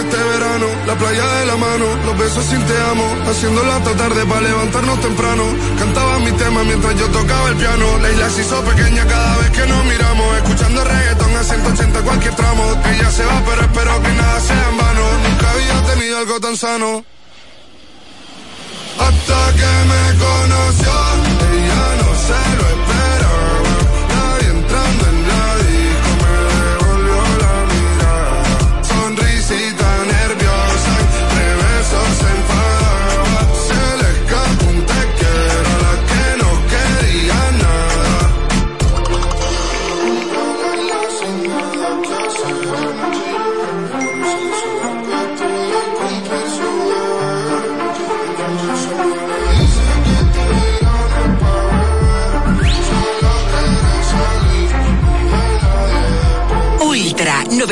este verano, la playa de la mano, los besos sin te amo, haciéndolo hasta tarde para levantarnos temprano. Cantaba mi tema mientras yo tocaba el piano. La isla se hizo pequeña cada vez que nos miramos, escuchando reggaeton a 180 cualquier tramo. Ella se va, pero espero que nada sea en vano. Nunca había tenido algo tan sano. Hasta que me conoció,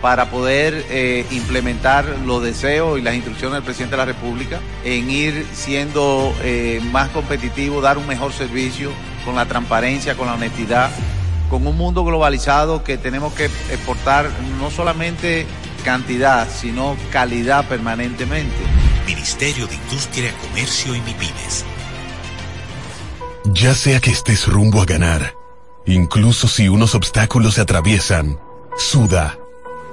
para poder eh, implementar los deseos y las instrucciones del presidente de la República en ir siendo eh, más competitivo, dar un mejor servicio con la transparencia, con la honestidad, con un mundo globalizado que tenemos que exportar no solamente cantidad, sino calidad permanentemente. Ministerio de Industria, Comercio y MIPIMES. Ya sea que estés rumbo a ganar, incluso si unos obstáculos se atraviesan, suda,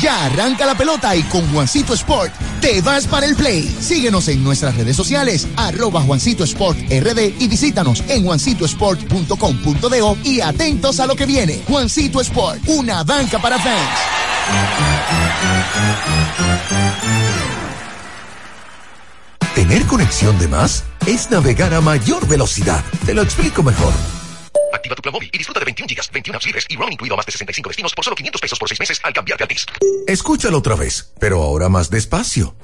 Ya arranca la pelota y con Juancito Sport te vas para el play. Síguenos en nuestras redes sociales, arroba Juancito Sport RD y visítanos en juancitosport.com.do y atentos a lo que viene. Juancito Sport, una banca para fans. Tener conexión de más es navegar a mayor velocidad. Te lo explico mejor. Activa tu plan móvil y disfruta de 21 gigas, 21 apps libres y roaming incluido a más de 65 destinos por solo 500 pesos por 6 meses al cambiarte a TIS. Escúchalo otra vez, pero ahora más despacio.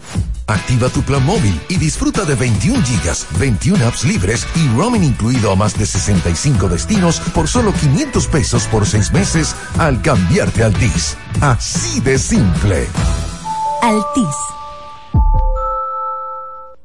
Activa tu plan móvil y disfruta de 21 gigas, 21 apps libres y roaming incluido a más de 65 destinos por solo 500 pesos por 6 meses al cambiarte al TIS. Así de simple. Altis.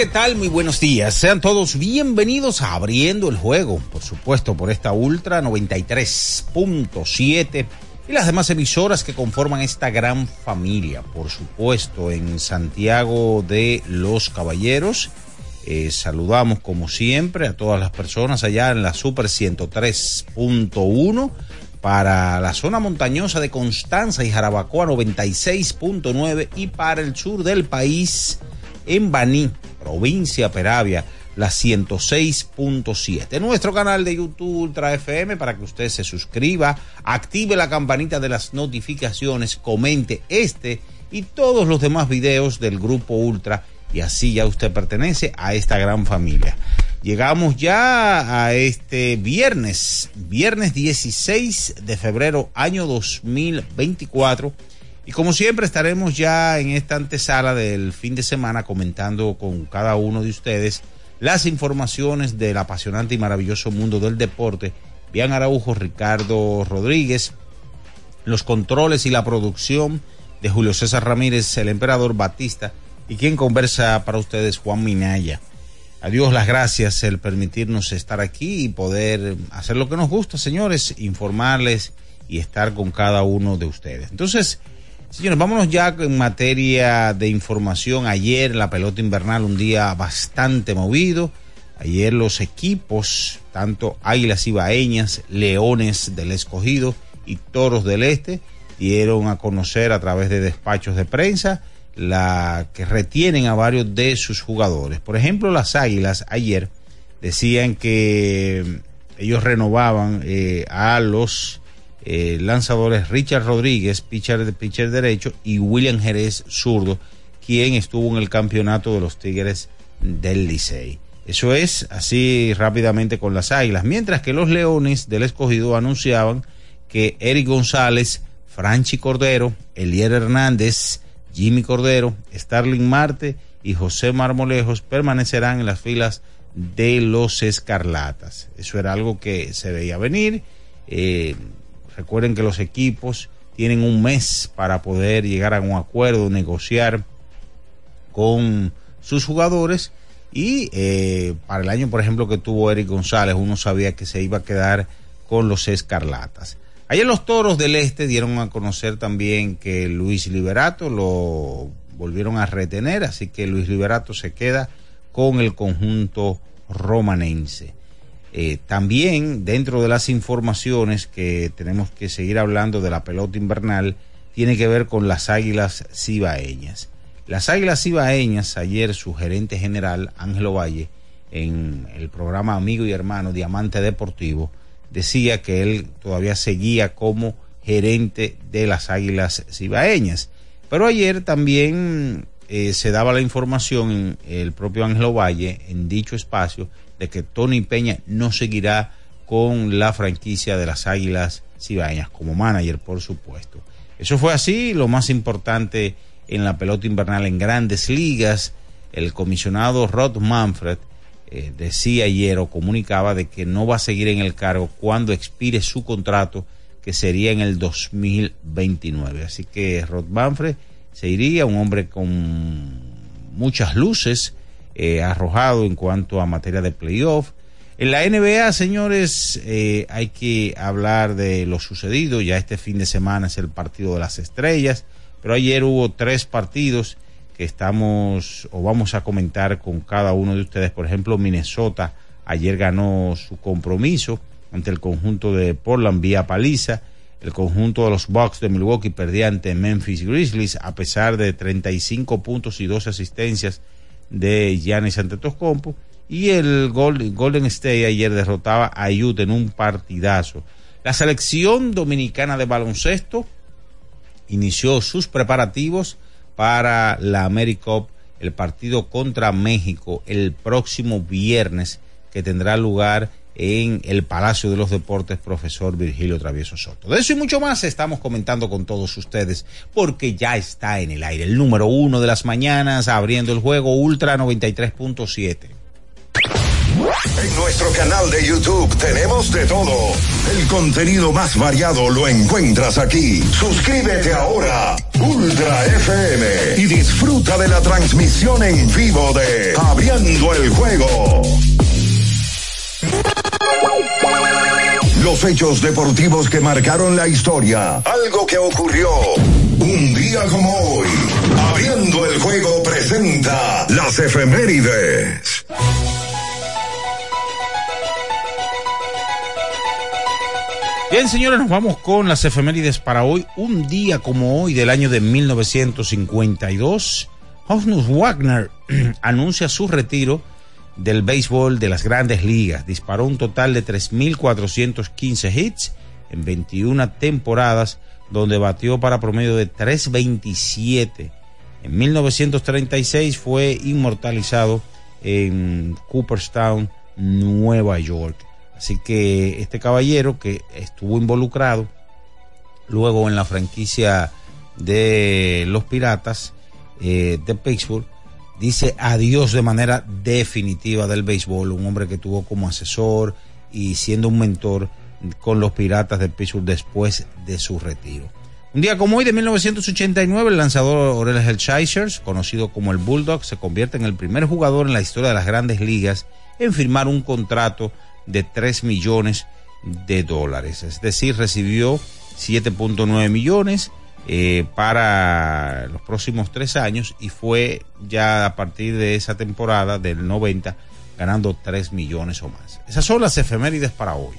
¿Qué tal? Muy buenos días. Sean todos bienvenidos a Abriendo el Juego, por supuesto, por esta Ultra 93.7 y las demás emisoras que conforman esta gran familia, por supuesto, en Santiago de los Caballeros. Eh, saludamos como siempre a todas las personas allá en la Super 103.1 para la zona montañosa de Constanza y Jarabacoa 96.9 y para el sur del país en Baní, provincia Peravia, la 106.7. Nuestro canal de YouTube Ultra FM para que usted se suscriba, active la campanita de las notificaciones, comente este y todos los demás videos del grupo Ultra y así ya usted pertenece a esta gran familia. Llegamos ya a este viernes, viernes 16 de febrero año 2024 y como siempre estaremos ya en esta antesala del fin de semana comentando con cada uno de ustedes las informaciones del apasionante y maravilloso mundo del deporte. Bian Araujo, Ricardo Rodríguez, los controles y la producción de Julio César Ramírez, el emperador Batista y quien conversa para ustedes Juan Minaya. Adiós las gracias el permitirnos estar aquí y poder hacer lo que nos gusta, señores, informarles y estar con cada uno de ustedes. Entonces, Señores, vámonos ya en materia de información. Ayer la pelota invernal, un día bastante movido. Ayer los equipos, tanto Águilas Ibaeñas, Leones del Escogido y Toros del Este, dieron a conocer a través de despachos de prensa la que retienen a varios de sus jugadores. Por ejemplo, las Águilas ayer decían que ellos renovaban eh, a los eh, lanzadores Richard Rodríguez, pitcher, pitcher derecho, y William Jerez, zurdo, quien estuvo en el campeonato de los Tigres del Licey. Eso es así rápidamente con las Águilas. Mientras que los Leones del Escogido anunciaban que Eric González, Franchi Cordero, Elier Hernández, Jimmy Cordero, Starling Marte y José Marmolejos permanecerán en las filas de los Escarlatas. Eso era algo que se veía venir. Eh, Recuerden que los equipos tienen un mes para poder llegar a un acuerdo, negociar con sus jugadores. Y eh, para el año, por ejemplo, que tuvo Eric González, uno sabía que se iba a quedar con los Escarlatas. Ayer los Toros del Este dieron a conocer también que Luis Liberato lo volvieron a retener, así que Luis Liberato se queda con el conjunto romanense. Eh, también dentro de las informaciones que tenemos que seguir hablando de la pelota invernal, tiene que ver con las águilas cibaeñas. Las águilas cibaeñas, ayer su gerente general, Ángelo Valle, en el programa Amigo y Hermano Diamante Deportivo, decía que él todavía seguía como gerente de las águilas cibaeñas. Pero ayer también eh, se daba la información el propio Ángelo Valle, en dicho espacio, de que Tony Peña no seguirá con la franquicia de las Águilas Cibaeñas como manager, por supuesto. Eso fue así, lo más importante en la pelota invernal en grandes ligas, el comisionado Rod Manfred eh, decía ayer o comunicaba de que no va a seguir en el cargo cuando expire su contrato, que sería en el 2029. Así que Rod Manfred se iría, un hombre con muchas luces, eh, arrojado en cuanto a materia de playoff. En la NBA, señores, eh, hay que hablar de lo sucedido. Ya este fin de semana es el partido de las estrellas, pero ayer hubo tres partidos que estamos o vamos a comentar con cada uno de ustedes. Por ejemplo, Minnesota ayer ganó su compromiso ante el conjunto de Portland vía paliza. El conjunto de los Bucks de Milwaukee perdía ante Memphis Grizzlies a pesar de 35 puntos y dos asistencias de Giannis Antetokounmpo y el Golden State ayer derrotaba a Utah en un partidazo. La selección dominicana de baloncesto inició sus preparativos para la AmeriCup, el partido contra México el próximo viernes que tendrá lugar en el Palacio de los Deportes, profesor Virgilio Travieso Soto. De eso y mucho más estamos comentando con todos ustedes, porque ya está en el aire el número uno de las mañanas, abriendo el juego Ultra 93.7. En nuestro canal de YouTube tenemos de todo. El contenido más variado lo encuentras aquí. Suscríbete ahora, Ultra FM, y disfruta de la transmisión en vivo de Abriendo el Juego. Los hechos deportivos que marcaron la historia. Algo que ocurrió un día como hoy. Abriendo el juego presenta las efemérides. Bien, señores, nos vamos con las efemérides para hoy. Un día como hoy del año de 1952, Honus Wagner anuncia su retiro del béisbol de las grandes ligas. Disparó un total de 3.415 hits en 21 temporadas, donde batió para promedio de 327. En 1936 fue inmortalizado en Cooperstown, Nueva York. Así que este caballero que estuvo involucrado luego en la franquicia de los Piratas eh, de Pittsburgh, dice adiós de manera definitiva del béisbol, un hombre que tuvo como asesor y siendo un mentor con los Piratas de Pittsburgh después de su retiro. Un día como hoy de 1989, el lanzador Orel Hershiser, conocido como el Bulldog, se convierte en el primer jugador en la historia de las grandes ligas en firmar un contrato de 3 millones de dólares. Es decir, recibió 7.9 millones eh, para los próximos tres años y fue ya a partir de esa temporada del 90 ganando 3 millones o más. Esas son las efemérides para hoy.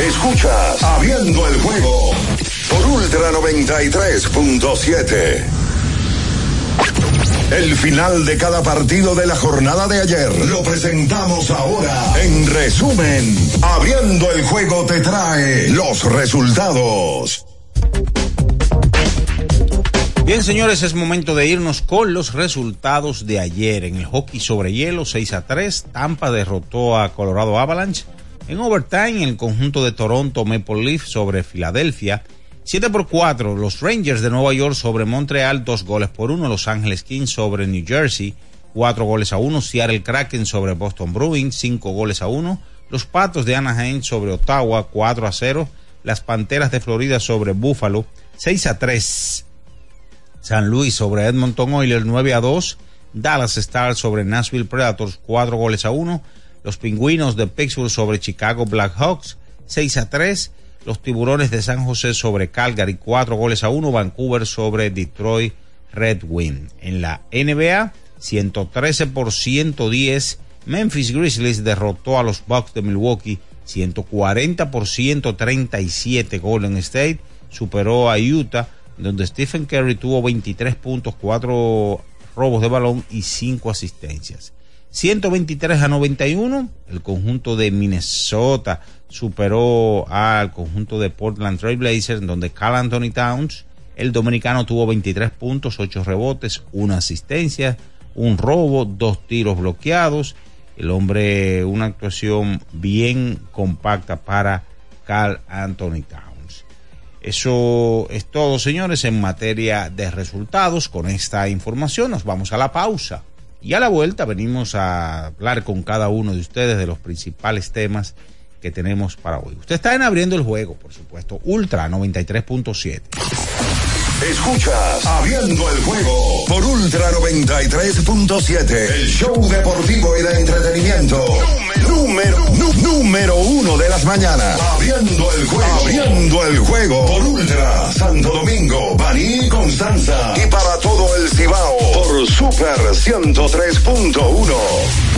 Escuchas Abriendo el juego por Ultra 93.7. El final de cada partido de la jornada de ayer lo presentamos ahora. En resumen, Abriendo el juego te trae los resultados. Bien, señores, es momento de irnos con los resultados de ayer. En el hockey sobre hielo, 6 a 3, Tampa derrotó a Colorado Avalanche. En overtime, el conjunto de Toronto Maple Leaf sobre Filadelfia. 7 por 4, los Rangers de Nueva York sobre Montreal, 2 goles por 1. Los Ángeles Kings sobre New Jersey, 4 goles a 1. Seattle Kraken sobre Boston Bruins, 5 goles a 1. Los Patos de Anaheim sobre Ottawa, 4 a 0. Las Panteras de Florida sobre Buffalo, 6 a 3. San Luis sobre Edmonton Oilers, 9 a 2. Dallas Stars sobre Nashville Predators, 4 goles a 1. Los Pingüinos de Pittsburgh sobre Chicago Blackhawks, 6 a 3. Los Tiburones de San José sobre Calgary, 4 goles a 1. Vancouver sobre Detroit Red Wing. En la NBA, 113 por 110. Memphis Grizzlies derrotó a los Bucks de Milwaukee 140 por 137. Golden State superó a Utah, donde Stephen Curry tuvo 23 puntos, 4 robos de balón y 5 asistencias. 123 a 91, el conjunto de Minnesota superó al conjunto de Portland Trail Blazers, donde Carl Anthony Towns, el dominicano, tuvo 23 puntos, 8 rebotes, una asistencia, un robo, dos tiros bloqueados. El hombre, una actuación bien compacta para Carl Anthony Towns. Eso es todo, señores, en materia de resultados. Con esta información nos vamos a la pausa. Y a la vuelta venimos a hablar con cada uno de ustedes de los principales temas que tenemos para hoy. Usted está en abriendo el juego, por supuesto, Ultra 93.7. Escuchas Abriendo el juego por Ultra 93.7. El show deportivo y de entretenimiento. Número, número, uno de las mañanas. Abriendo el juego. Abriendo el juego por Ultra Santo Domingo, Baní Constanza. Y para todo el Cibao por Super 103.1.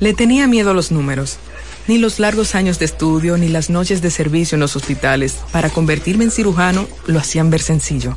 Le tenía miedo a los números. Ni los largos años de estudio ni las noches de servicio en los hospitales para convertirme en cirujano lo hacían ver sencillo.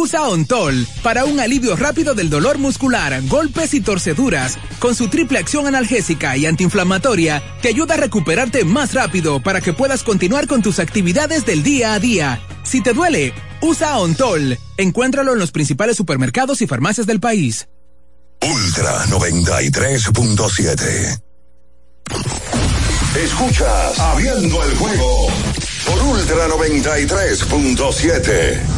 Usa Ontol para un alivio rápido del dolor muscular, golpes y torceduras, con su triple acción analgésica y antiinflamatoria que ayuda a recuperarte más rápido para que puedas continuar con tus actividades del día a día. Si te duele, usa Ontol. Encuéntralo en los principales supermercados y farmacias del país. Ultra 93.7. Escuchas Abriendo el juego por Ultra 93.7.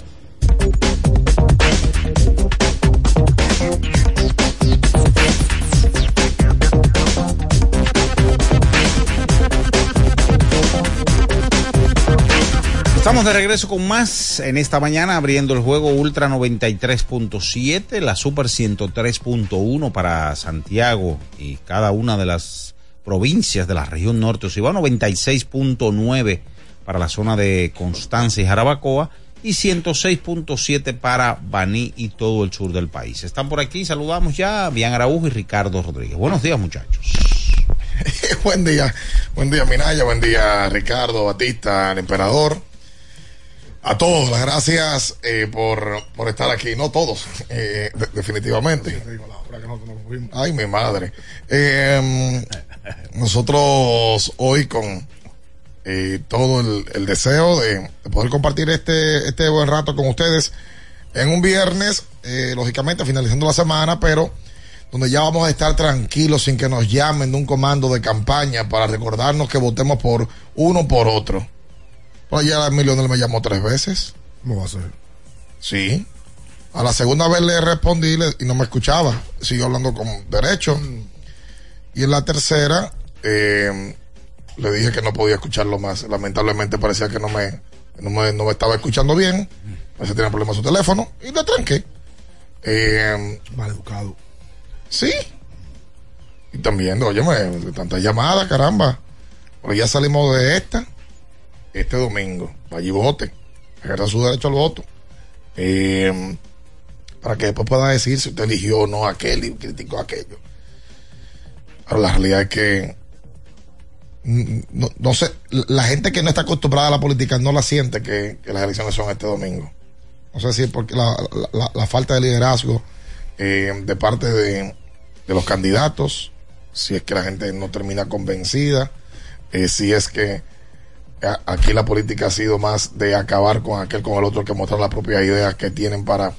Estamos de regreso con más en esta mañana abriendo el juego Ultra 93.7, la Super 103.1 para Santiago y cada una de las provincias de la región norte. Ociba 96.9 para la zona de Constanza y Jarabacoa y 106.7 para Baní y todo el sur del país. Están por aquí, saludamos ya a Bian Araújo y Ricardo Rodríguez. Buenos días muchachos. buen día, buen día Minaya, buen día Ricardo, Batista, el emperador. A todos, las gracias eh, por, por, estar aquí. No todos, eh, de, definitivamente. Ay, mi madre. Eh, nosotros hoy con todo el, el deseo de, de, poder compartir este, este buen rato con ustedes en un viernes, lógicamente finalizando la semana, pero donde ya vamos a estar tranquilos sin que nos llamen de un comando de campaña para recordarnos que votemos por uno por otro. Pues ya Emilio me llamó tres veces. ¿Cómo va a ser? Sí. A la segunda vez le respondí y no me escuchaba. Siguió hablando con derecho. Mm. Y en la tercera, eh, le dije que no podía escucharlo más. Lamentablemente parecía que no me, no me, no me estaba escuchando bien. Parece que tenía problemas su teléfono. Y le tranqué. Eh, Mal educado. Sí. Y también, oye, tantas llamadas, caramba. Pero ya salimos de esta este domingo. Allí vote. Ejerza su derecho al voto. Eh, para que después pueda decir si usted eligió o no aquel y criticó aquello. Pero la realidad es que no, no, sé, la gente que no está acostumbrada a la política no la siente que, que las elecciones son este domingo. No sé si es porque la, la, falta de liderazgo eh, de parte de, de, los candidatos si es que la gente no termina convencida, eh, si es que aquí la política ha sido más de acabar con aquel con el otro que mostrar las propias ideas que tienen para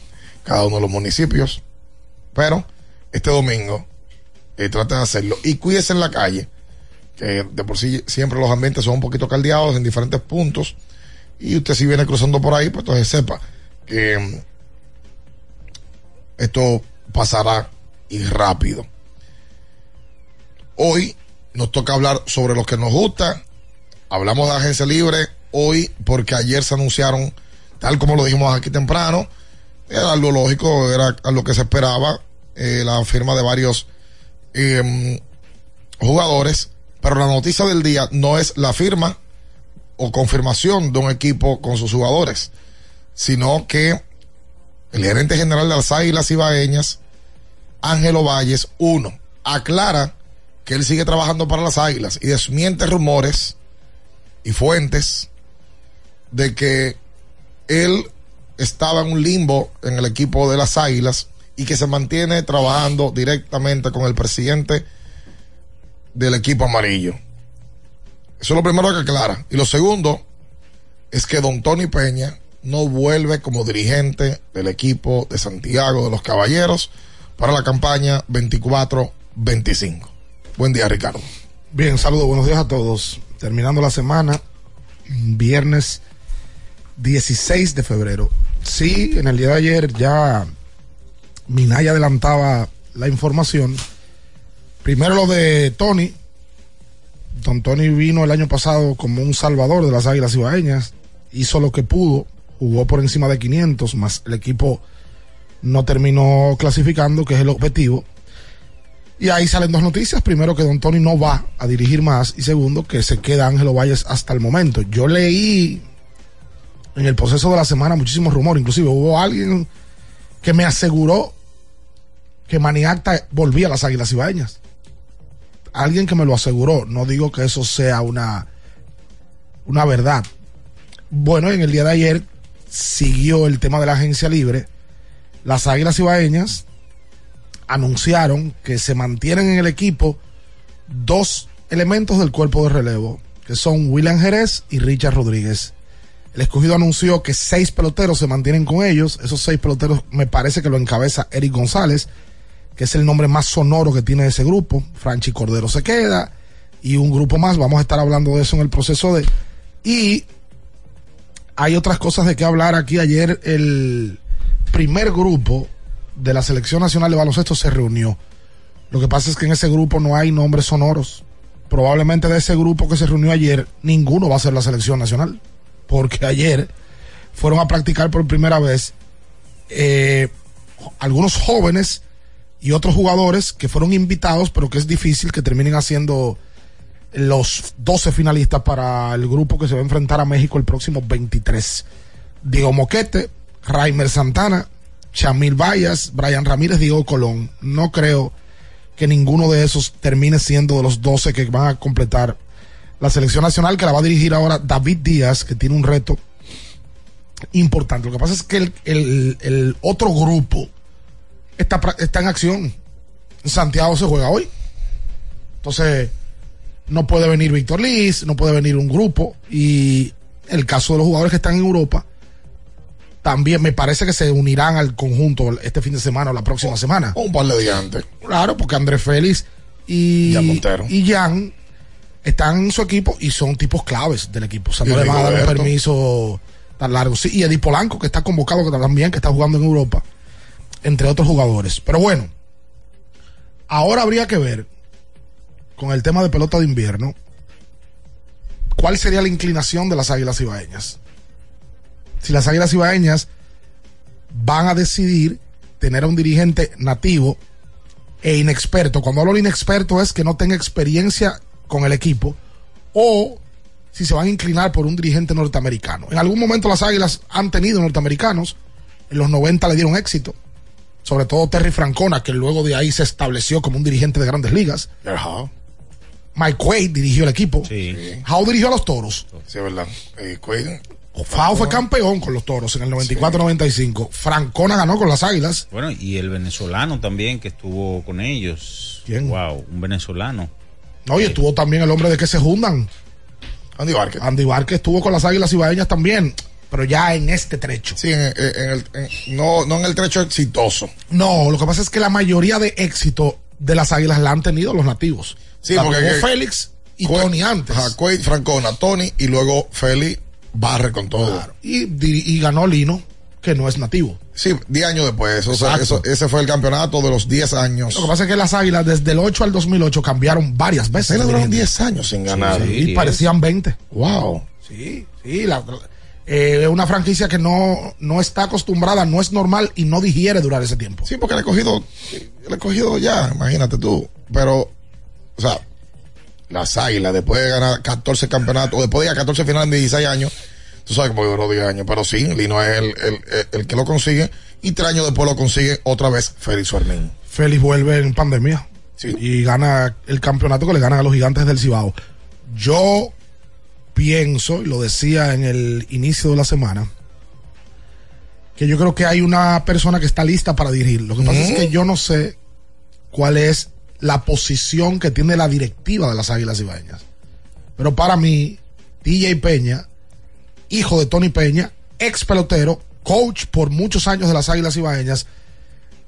cada uno de los municipios. Pero este domingo eh, traten de hacerlo y cuídense en la calle, que de por sí siempre los ambientes son un poquito caldeados en diferentes puntos y usted si viene cruzando por ahí, pues entonces sepa que mm, esto pasará y rápido. Hoy nos toca hablar sobre lo que nos gusta. Hablamos de agencia libre hoy porque ayer se anunciaron, tal como lo dijimos aquí temprano, era lo lógico, era lo que se esperaba, eh, la firma de varios eh, jugadores, pero la noticia del día no es la firma o confirmación de un equipo con sus jugadores, sino que el gerente general de las Águilas Ibaeñas, Ángelo Valles, uno, aclara que él sigue trabajando para las Águilas y desmiente rumores y fuentes de que él estaba en un limbo en el equipo de las Águilas y que se mantiene trabajando directamente con el presidente del equipo amarillo. Eso es lo primero que aclara. Y lo segundo es que don Tony Peña no vuelve como dirigente del equipo de Santiago de los Caballeros para la campaña 24-25. Buen día, Ricardo. Bien, saludos, buenos días a todos. Terminando la semana, viernes 16 de febrero. Sí, en el día de ayer ya Minaya adelantaba la información. Primero lo de Tony. Don Tony vino el año pasado como un salvador de las Águilas Ibaeñas. Hizo lo que pudo, jugó por encima de 500, más el equipo no terminó clasificando, que es el objetivo. Y ahí salen dos noticias. Primero, que Don Tony no va a dirigir más. Y segundo, que se queda Ángelo Valles hasta el momento. Yo leí en el proceso de la semana muchísimos rumores. Inclusive hubo alguien que me aseguró que Maniacta volvía a las Águilas Ibaeñas. Alguien que me lo aseguró. No digo que eso sea una, una verdad. Bueno, en el día de ayer siguió el tema de la agencia libre. Las Águilas Ibaeñas anunciaron que se mantienen en el equipo dos elementos del cuerpo de relevo, que son William Jerez y Richard Rodríguez. El escogido anunció que seis peloteros se mantienen con ellos. Esos seis peloteros me parece que lo encabeza Eric González, que es el nombre más sonoro que tiene ese grupo. Franchi Cordero se queda y un grupo más. Vamos a estar hablando de eso en el proceso de... Y hay otras cosas de que hablar aquí. Ayer el primer grupo de la Selección Nacional de Baloncesto se reunió. Lo que pasa es que en ese grupo no hay nombres sonoros. Probablemente de ese grupo que se reunió ayer, ninguno va a ser la Selección Nacional. Porque ayer fueron a practicar por primera vez eh, algunos jóvenes y otros jugadores que fueron invitados, pero que es difícil que terminen haciendo los 12 finalistas para el grupo que se va a enfrentar a México el próximo 23. Diego Moquete, Raimer Santana, Chamil Vallas, Brian Ramírez, Diego Colón. No creo que ninguno de esos termine siendo de los 12 que van a completar la selección nacional, que la va a dirigir ahora David Díaz, que tiene un reto importante. Lo que pasa es que el, otro grupo está, está en acción. Santiago se juega hoy. Entonces, no puede venir Víctor Liz, no puede venir un grupo. Y el caso de los jugadores que están en Europa, también me parece que se unirán al conjunto este fin de semana o la próxima semana. O un par de días antes. Claro, porque Andrés Félix y Jan Montero. y Jan están en su equipo y son tipos claves del equipo. O sea, no le van a dar un permiso tan largo. Sí, y Eddie Polanco, que está convocado que también, que está jugando en Europa, entre otros jugadores. Pero bueno, ahora habría que ver con el tema de pelota de invierno cuál sería la inclinación de las águilas ibaeñas. Si las águilas ibaeñas van a decidir tener a un dirigente nativo e inexperto. Cuando hablo de inexperto es que no tenga experiencia con el equipo o si se van a inclinar por un dirigente norteamericano. En algún momento las Águilas han tenido norteamericanos, en los 90 le dieron éxito, sobre todo Terry Francona, que luego de ahí se estableció como un dirigente de grandes ligas. Mike Quaid dirigió el equipo. Howe dirigió a los Toros. Sí, es verdad. Eh, Quaid, Fao fue campeón con los toros en el 94-95. Francona ganó con las águilas. Bueno, y el venezolano también que estuvo con ellos. ¿Quién? Wow, un venezolano. No, y estuvo también el hombre de que se juntan. Andy Várquez. Andy Várquez estuvo con las águilas ibaeñas también, pero ya en este trecho. Sí, en, en el, en- no, no en el trecho exitoso. No, lo que pasa es que la mayoría de éxito de las águilas la han tenido los nativos. Sí, La porque que- Félix y Cue- Tony antes. Ajá, Quaid, Francona, Tony y luego Félix barre con todo. Y, ganó Lino, que no es nativo. Sí, 10 años después. O sea, eso- ese fue el campeonato de los 10 años. Lo que pasa es que las águilas desde el 8 al 2008 cambiaron varias veces. De duraron dirigente. 10 años sin ganar. Sí, y parecían 20. Wow. Sí, sí, la, eh, es una franquicia que no, no está acostumbrada, no es normal y no digiere durar ese tiempo. Sí, porque le he cogido, le he cogido ya, imagínate tú. Pero, o sea, las águilas, después de ganar 14 campeonatos, o después de ganar 14 finales en 16 años, tú sabes cómo duró 10 años, pero sí, Lino es el, el, el- el que lo consigue, y tres años después lo consigue otra vez Félix Fermín. Félix vuelve en pandemia y gana el campeonato que le ganan a los gigantes del Cibao. Yo pienso, y lo decía en el inicio de la semana, que yo creo que hay una persona que está lista para dirigir. Lo que pasa es que yo no sé cuál es la posición que tiene la directiva de las Águilas Ibaeñas. Pero para mí, DJ Peña, hijo de Tony Peña, ex pelotero, coach por muchos años de las Águilas Ibaeñas,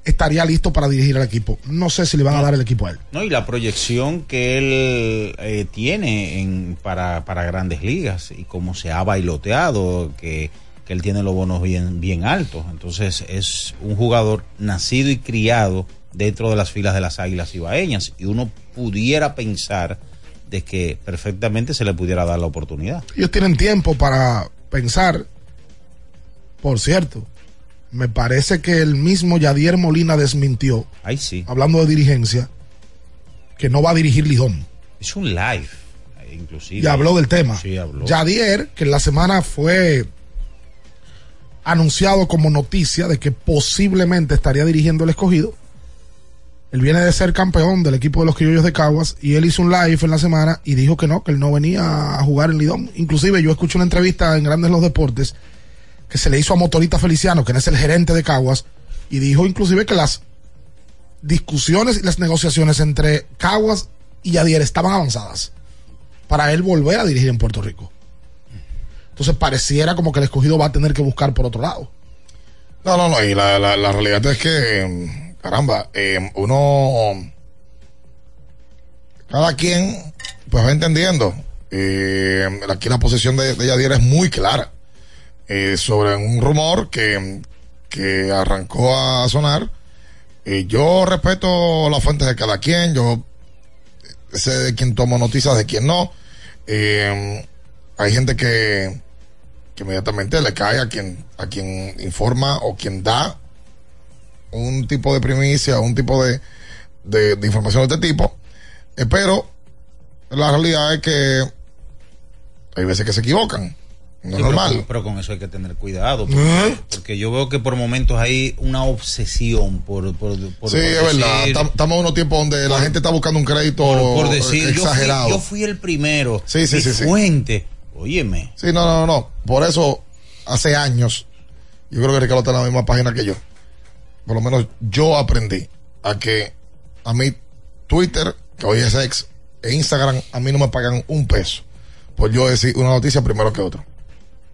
estaría listo para dirigir al equipo. No sé si le van a dar el equipo a él. No, y la proyección que él eh, tiene en, para, para grandes ligas y cómo se ha bailoteado, que, que él tiene los bonos bien, bien altos. Entonces es un jugador nacido y criado dentro de las filas de las águilas ibaeñas y uno pudiera pensar de que perfectamente se le pudiera dar la oportunidad. Ellos tienen tiempo para pensar. Por cierto, me parece que el mismo Yadier Molina desmintió, Ahí sí. hablando de dirigencia, que no va a dirigir Lidón. Es un live, eh, inclusive. Y habló del tema. Sí, habló. Yadier, que en la semana fue anunciado como noticia de que posiblemente estaría dirigiendo el escogido. Él viene de ser campeón del equipo de los criollos de Caguas y él hizo un live en la semana y dijo que no, que él no venía a jugar en Lidón. Inclusive yo escuché una entrevista en Grandes los Deportes que se le hizo a Motorita Feliciano, que es el gerente de Caguas, y dijo inclusive que las discusiones y las negociaciones entre Caguas y Yadier estaban avanzadas para él volver a dirigir en Puerto Rico. Entonces pareciera como que el escogido va a tener que buscar por otro lado. No, no, no, y la, realidad es que, mm, caramba, eh, uno, cada quien, pues va entendiendo. Eh, aquí la posición de, de es muy clara eh, sobre un rumor que, que arrancó a sonar. Yo respeto las fuentes de cada quien, yo sé de quién tomo noticias, de quién no. Hay gente que, que inmediatamente le cae a quien, a quien informa o quien da un tipo de primicia, un tipo de, de, de información de este tipo. Eh, pero la realidad es que hay veces que se equivocan. No es Sí, normal. Pero, pero con eso hay que tener cuidado. Porque, porque yo veo que por momentos hay una obsesión por. por, por sí, por es verdad. decir- Estamos en unos tiempos donde la gente está buscando un crédito por, por decir, yo fui- exagerado. Yo fui, el primero. Sí, sí, sí, sí. fuente. Óyeme. Sí, no, no, no. Por eso, hace años, yo creo que Ricardo está en la misma página que yo. Por lo menos yo aprendí a que a mí Twitter, que hoy es ex, e Instagram, a mí no me pagan un peso por yo decir una noticia primero que otra.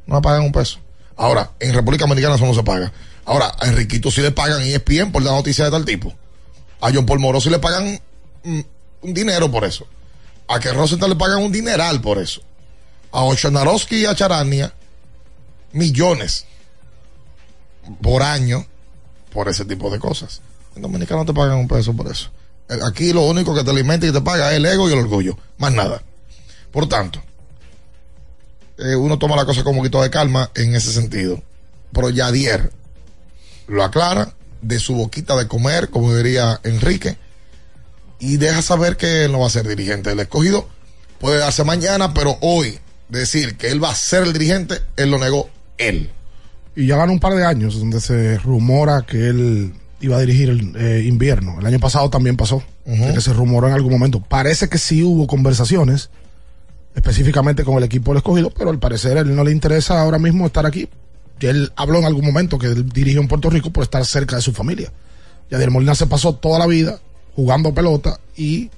No me pagan un peso. Ahora, en República Dominicana eso no se paga. Ahora, a Enriquito sí le pagan E ESPN por la noticia de tal tipo. A John Paul Moro sí le pagan mm, un dinero por eso. A que Rosenthal le pagan un dineral por eso. A Ochanarowski y a Charania millones por año por ese tipo de cosas. En Dominicana no te pagan un peso por eso. Eh, Aquí lo único que te alimenta y te paga es el ego y el orgullo, más nada. Por tanto, eh, uno toma la cosa con un poquito de calma en ese sentido. Pero Yadier lo aclara de su boquita de comer, como diría Enrique, y deja saber que él no va a ser dirigente del escogido. Puede darse mañana, pero hoy decir que él va a ser el dirigente, él lo negó él. Y ya van un par de años donde se rumora que él iba a dirigir el eh, invierno. El año pasado también pasó, que se rumoró en algún momento. Parece que sí hubo conversaciones, específicamente con el equipo del escogido, pero al parecer él no le interesa ahora mismo estar aquí. Y él habló en algún momento que él dirigió en Puerto Rico por estar cerca de su familia. Yadier Molina se pasó toda la vida jugando pelota y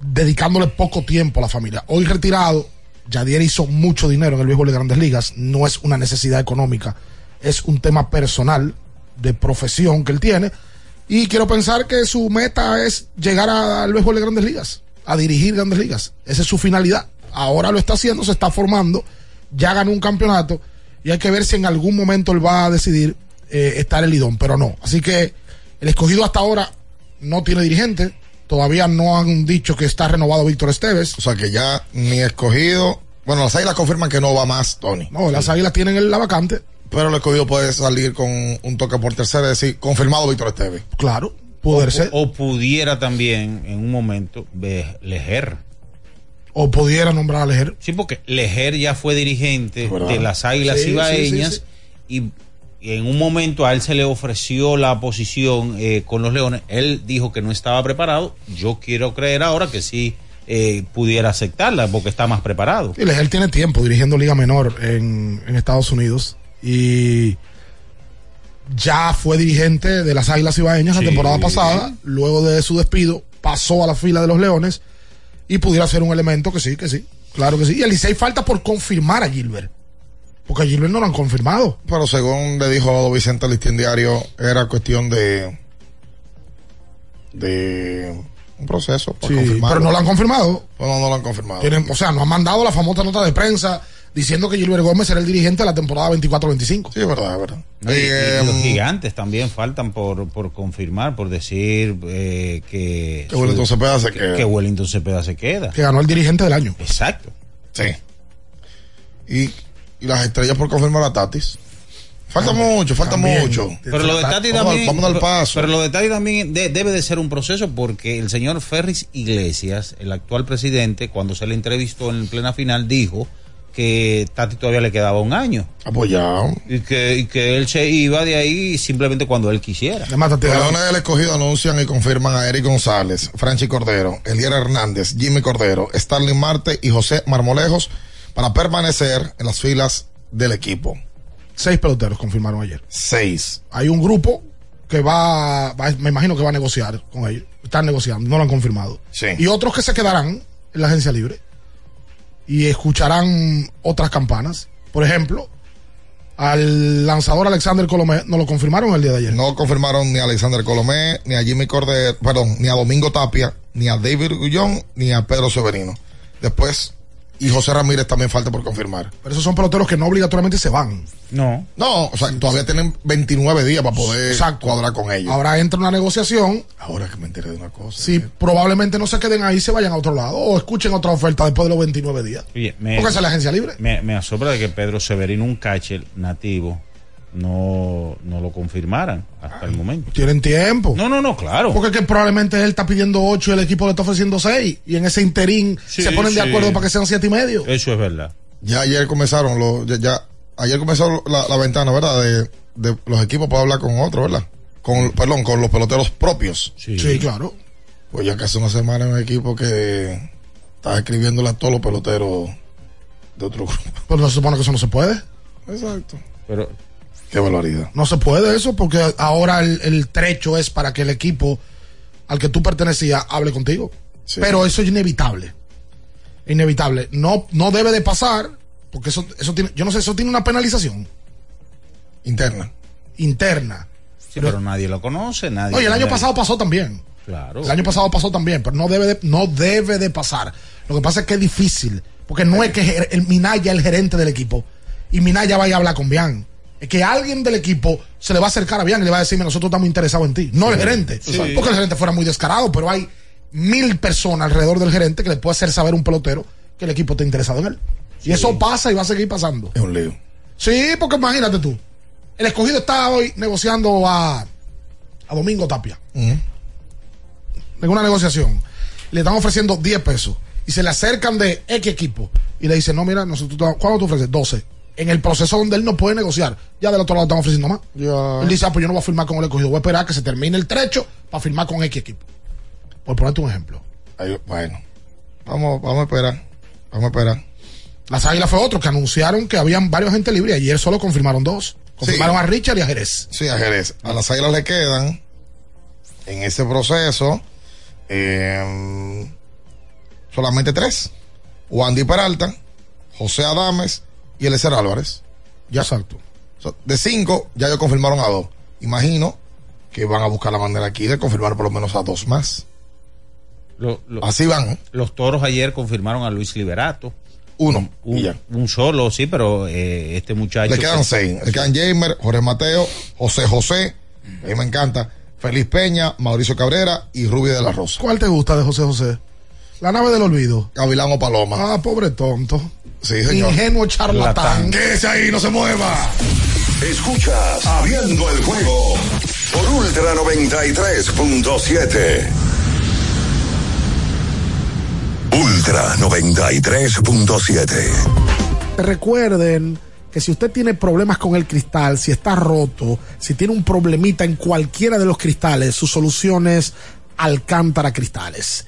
dedicándole poco tiempo a la familia. Hoy retirado, Yadier hizo mucho dinero en el béisbol de grandes ligas. No es una necesidad económica, es un tema personal, de profesión que él tiene. Y quiero pensar que su meta es llegar al béisbol de grandes ligas, a dirigir grandes ligas. Esa es su finalidad. Ahora lo está haciendo, se está formando, ya ganó un campeonato y hay que ver si en algún momento él va a decidir eh, estar el lidón, pero no. Así que el escogido hasta ahora no tiene dirigente. Todavía no han dicho que está renovado Víctor Esteves. O sea que ya ni escogido. Bueno, las águilas confirman que no va más, Tony. No, las águilas tienen el- la vacante. Pero el escogido puede salir con un toque por tercera, es decir, confirmado Víctor Esteves. Claro, poder o, ser. o pudiera también en un momento Lejer. O pudiera nombrar a Lejer. Sí, porque Lejer ya fue dirigente ¿Verdad? de las Águilas Sí, Ibaeñas sí, Y, y en un momento a él se le ofreció la posición eh, con los Leones. Él dijo que no estaba preparado. Yo quiero creer ahora que sí eh, pudiera aceptarla porque está más preparado. Sí, él tiene tiempo dirigiendo Liga Menor en, en Estados Unidos y ya fue dirigente de las Águilas Ibaeñas la temporada pasada. Luego de su despido, pasó a la fila de los Leones y pudiera ser un elemento que sí, que sí. Claro que sí. Y el Licey falta por confirmar a Gilbert. Porque a Gilbert no lo han confirmado. Pero según le dijo Vicente Listín Diario, era cuestión de. de. un proceso para Sí, pero no lo han confirmado. No, no lo han confirmado. Tienen, o sea, no han mandado la famosa nota de prensa diciendo que Gilbert Gómez será el dirigente de la temporada 24-25. Sí, es verdad, es verdad. Y- y Eh, los mm, gigantes también faltan por, por confirmar, por decir eh, que, Que Wellington Cepeda se que- queda. que Wellington Cepeda se queda. Que ganó el dirigente del año. Exacto. Sí. Y, y las estrellas por confirmar a Tatis. Falta mucho, falta también. mucho. Pero lo de Tati Vamos al- también. vamos al paso. Pero lo de Tati también de- debe de ser un proceso porque el señor Ferris Iglesias, el actual presidente, cuando se le entrevistó en plena final, dijo que Tati todavía le quedaba un año Apoyado. y que, y que él se iba de ahí simplemente cuando él quisiera. Además, Tatiana- Leones del Escogido anuncian y confirman a Eric González, Franchi Cordero, Elier Hernández, Jimmy Cordero, Starling Marte y José Marmolejos para permanecer en las filas del equipo. Seis peloteros confirmaron ayer. Seis. Hay un grupo que va, va- me imagino que va a negociar con ellos. Están negociando, no lo han confirmado. Sí. Y otros que se quedarán en la agencia libre y escucharán otras campanas. Por ejemplo, al lanzador Alexander Colomé no lo confirmaron el día de ayer. No confirmaron ni a Alexander Colomé, ni a Jimmy Cordero, perdón, ni a Domingo Tapia, ni a David Gullón, ni a Pedro Severino. Después, y José Ramírez también falta por confirmar. Pero esos son peloteros que no obligatoriamente se van. No. No, o sea, todavía tienen 29 días para poder Exacto. cuadrar con ellos. Ahora entra una negociación. Ahora que me enteré de una cosa. Si probablemente no se queden ahí, se vayan a otro lado o escuchen otra oferta después de los 29 días. Oye, me, Porque esa es la agencia libre. me, me asombra de que Pedro Severino, un catcher nativo, no, no lo confirmaran hasta el momento. Tienen tiempo. No, no, no, claro. Porque que probablemente él está pidiendo 8 y el equipo le está ofreciendo 6. Y en ese interín Sí, se ponen de acuerdo para que sean siete y medio. Eso es verdad. Ya ayer comenzaron los, ya, ya- ayer comenzó la, la ventana, ¿verdad? De, de los equipos para hablar con otros, ¿verdad? Con, perdón, con los peloteros propios. Sí, Sí, claro. Pues ya hace una semana hay un equipo que está escribiéndole a todos los peloteros de otro grupo. Pero no se supone que eso no se puede. Exacto. Pero Qué barbaridad. No se puede eso porque ahora el, el trecho es para que el equipo al que tú pertenecías hable contigo. Sí. Pero eso es inevitable. Inevitable. No, no debe de pasar porque eso, eso tiene, yo no sé, eso tiene una penalización Interna. interna. Sí, pero nadie lo conoce, nadie. Oye, el año pasado pasó también. Claro. El año pasado pasó también, pero no debe de, no debe de pasar. Lo que pasa es que es difícil, porque no es que el Minaya es el gerente del equipo y Minaya vaya a hablar con Bian. Es que alguien del equipo se le va a acercar a Bian y le va a decir, "Mira, nosotros estamos interesados en ti. No el gerente, Sí. porque el gerente fuera muy descarado, pero hay mil personas alrededor del gerente que le puede hacer saber a un pelotero que el equipo está interesado en él. Y eso pasa y va a seguir pasando. Es un lío. Sí, porque imagínate tú. El escogido está hoy negociando a, a Domingo Tapia. En una negociación. Le están ofreciendo 10 pesos. Y se le acercan de X equipo. Y le dicen, no, mira, nosotros, ¿cuánto tú ofreces? 12. En el proceso donde él no puede negociar. Ya del otro lado están ofreciendo más. Él dice, ah, pues yo no voy a firmar con el escogido. Voy a esperar a que se termine el trecho para firmar con X equipo. Por ponerte un ejemplo. Bueno. Vamos, vamos a esperar. Vamos a esperar. Las Águilas fue otro que anunciaron que habían varios agentes libres y ayer solo confirmaron dos. Confirmaron Sí. a Richard y a Jerez. Sí, a Jerez. A las águilas le quedan en ese proceso eh, solamente tres. Wandy Peralta, José Adames y Eliezer Álvarez. Ya salto. de cinco, ya ellos confirmaron a dos. Imagino que van a buscar la manera aquí de confirmar por lo menos a dos más. Lo- lo- Así van. Los toros ayer confirmaron a Luis Liberato. Uno. Un, y ya. un solo, sí, pero eh, este muchacho. Le quedan seis. Le quedan Jamer, Jorge Mateo, José José, a mí me encanta, Feliz Peña, Mauricio Cabrera y Rubio de la Rosa. ¿Cuál te gusta de José José? La nave del olvido. Gavilán o Paloma. Ah, pobre tonto. Sí, señor. Ingenuo charlatán. Quédese ahí, no se mueva. Escuchas Abriendo el juego por Ultra 93.7. Ultra 93.7. Recuerden que si usted tiene problemas con el cristal, si está roto, si tiene un problemita en cualquiera de los cristales, su solución es Alcántara Cristales.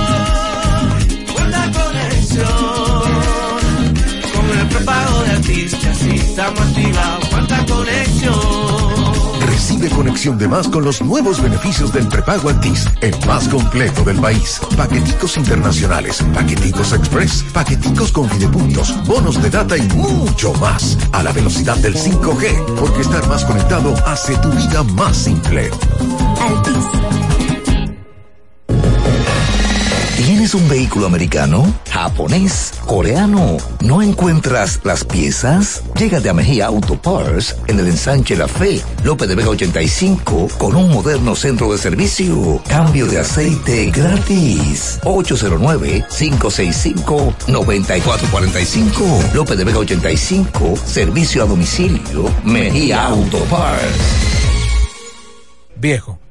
estamos activados. Cuenta conexión. Recibe conexión de más con los nuevos beneficios del prepago Altis, el más completo del país. Paqueticos internacionales, paqueticos express, paqueticos con videopuntos, bonos de data y mucho más. A la velocidad del 5G, porque estar más conectado hace tu vida más simple. Altis. ¿Tienes un vehículo americano, japonés, coreano? ¿No encuentras las piezas? Llégate a Mejía Auto Parts en el ensanche La Fe, López de Vega 85, con un moderno centro de servicio. Cambio de aceite gratis. 809-565-9445. López de Vega 85, servicio a domicilio. Mejía Auto Parts. Viejo,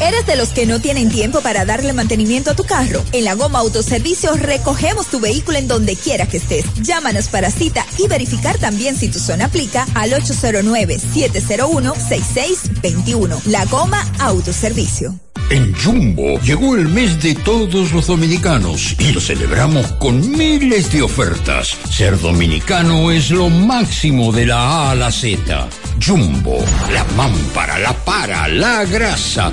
¿Eres de los que no tienen tiempo para darle mantenimiento a tu carro? En la Goma Autoservicio recogemos tu vehículo en donde quiera que estés. Llámanos para cita y verificar también si tu zona aplica al 809-701-6621. La Goma Autoservicio. En Jumbo llegó el mes de todos los dominicanos y lo celebramos con miles de ofertas. Ser dominicano es lo máximo de la A a la Z. Jumbo, la mámpara, la para, la grasa,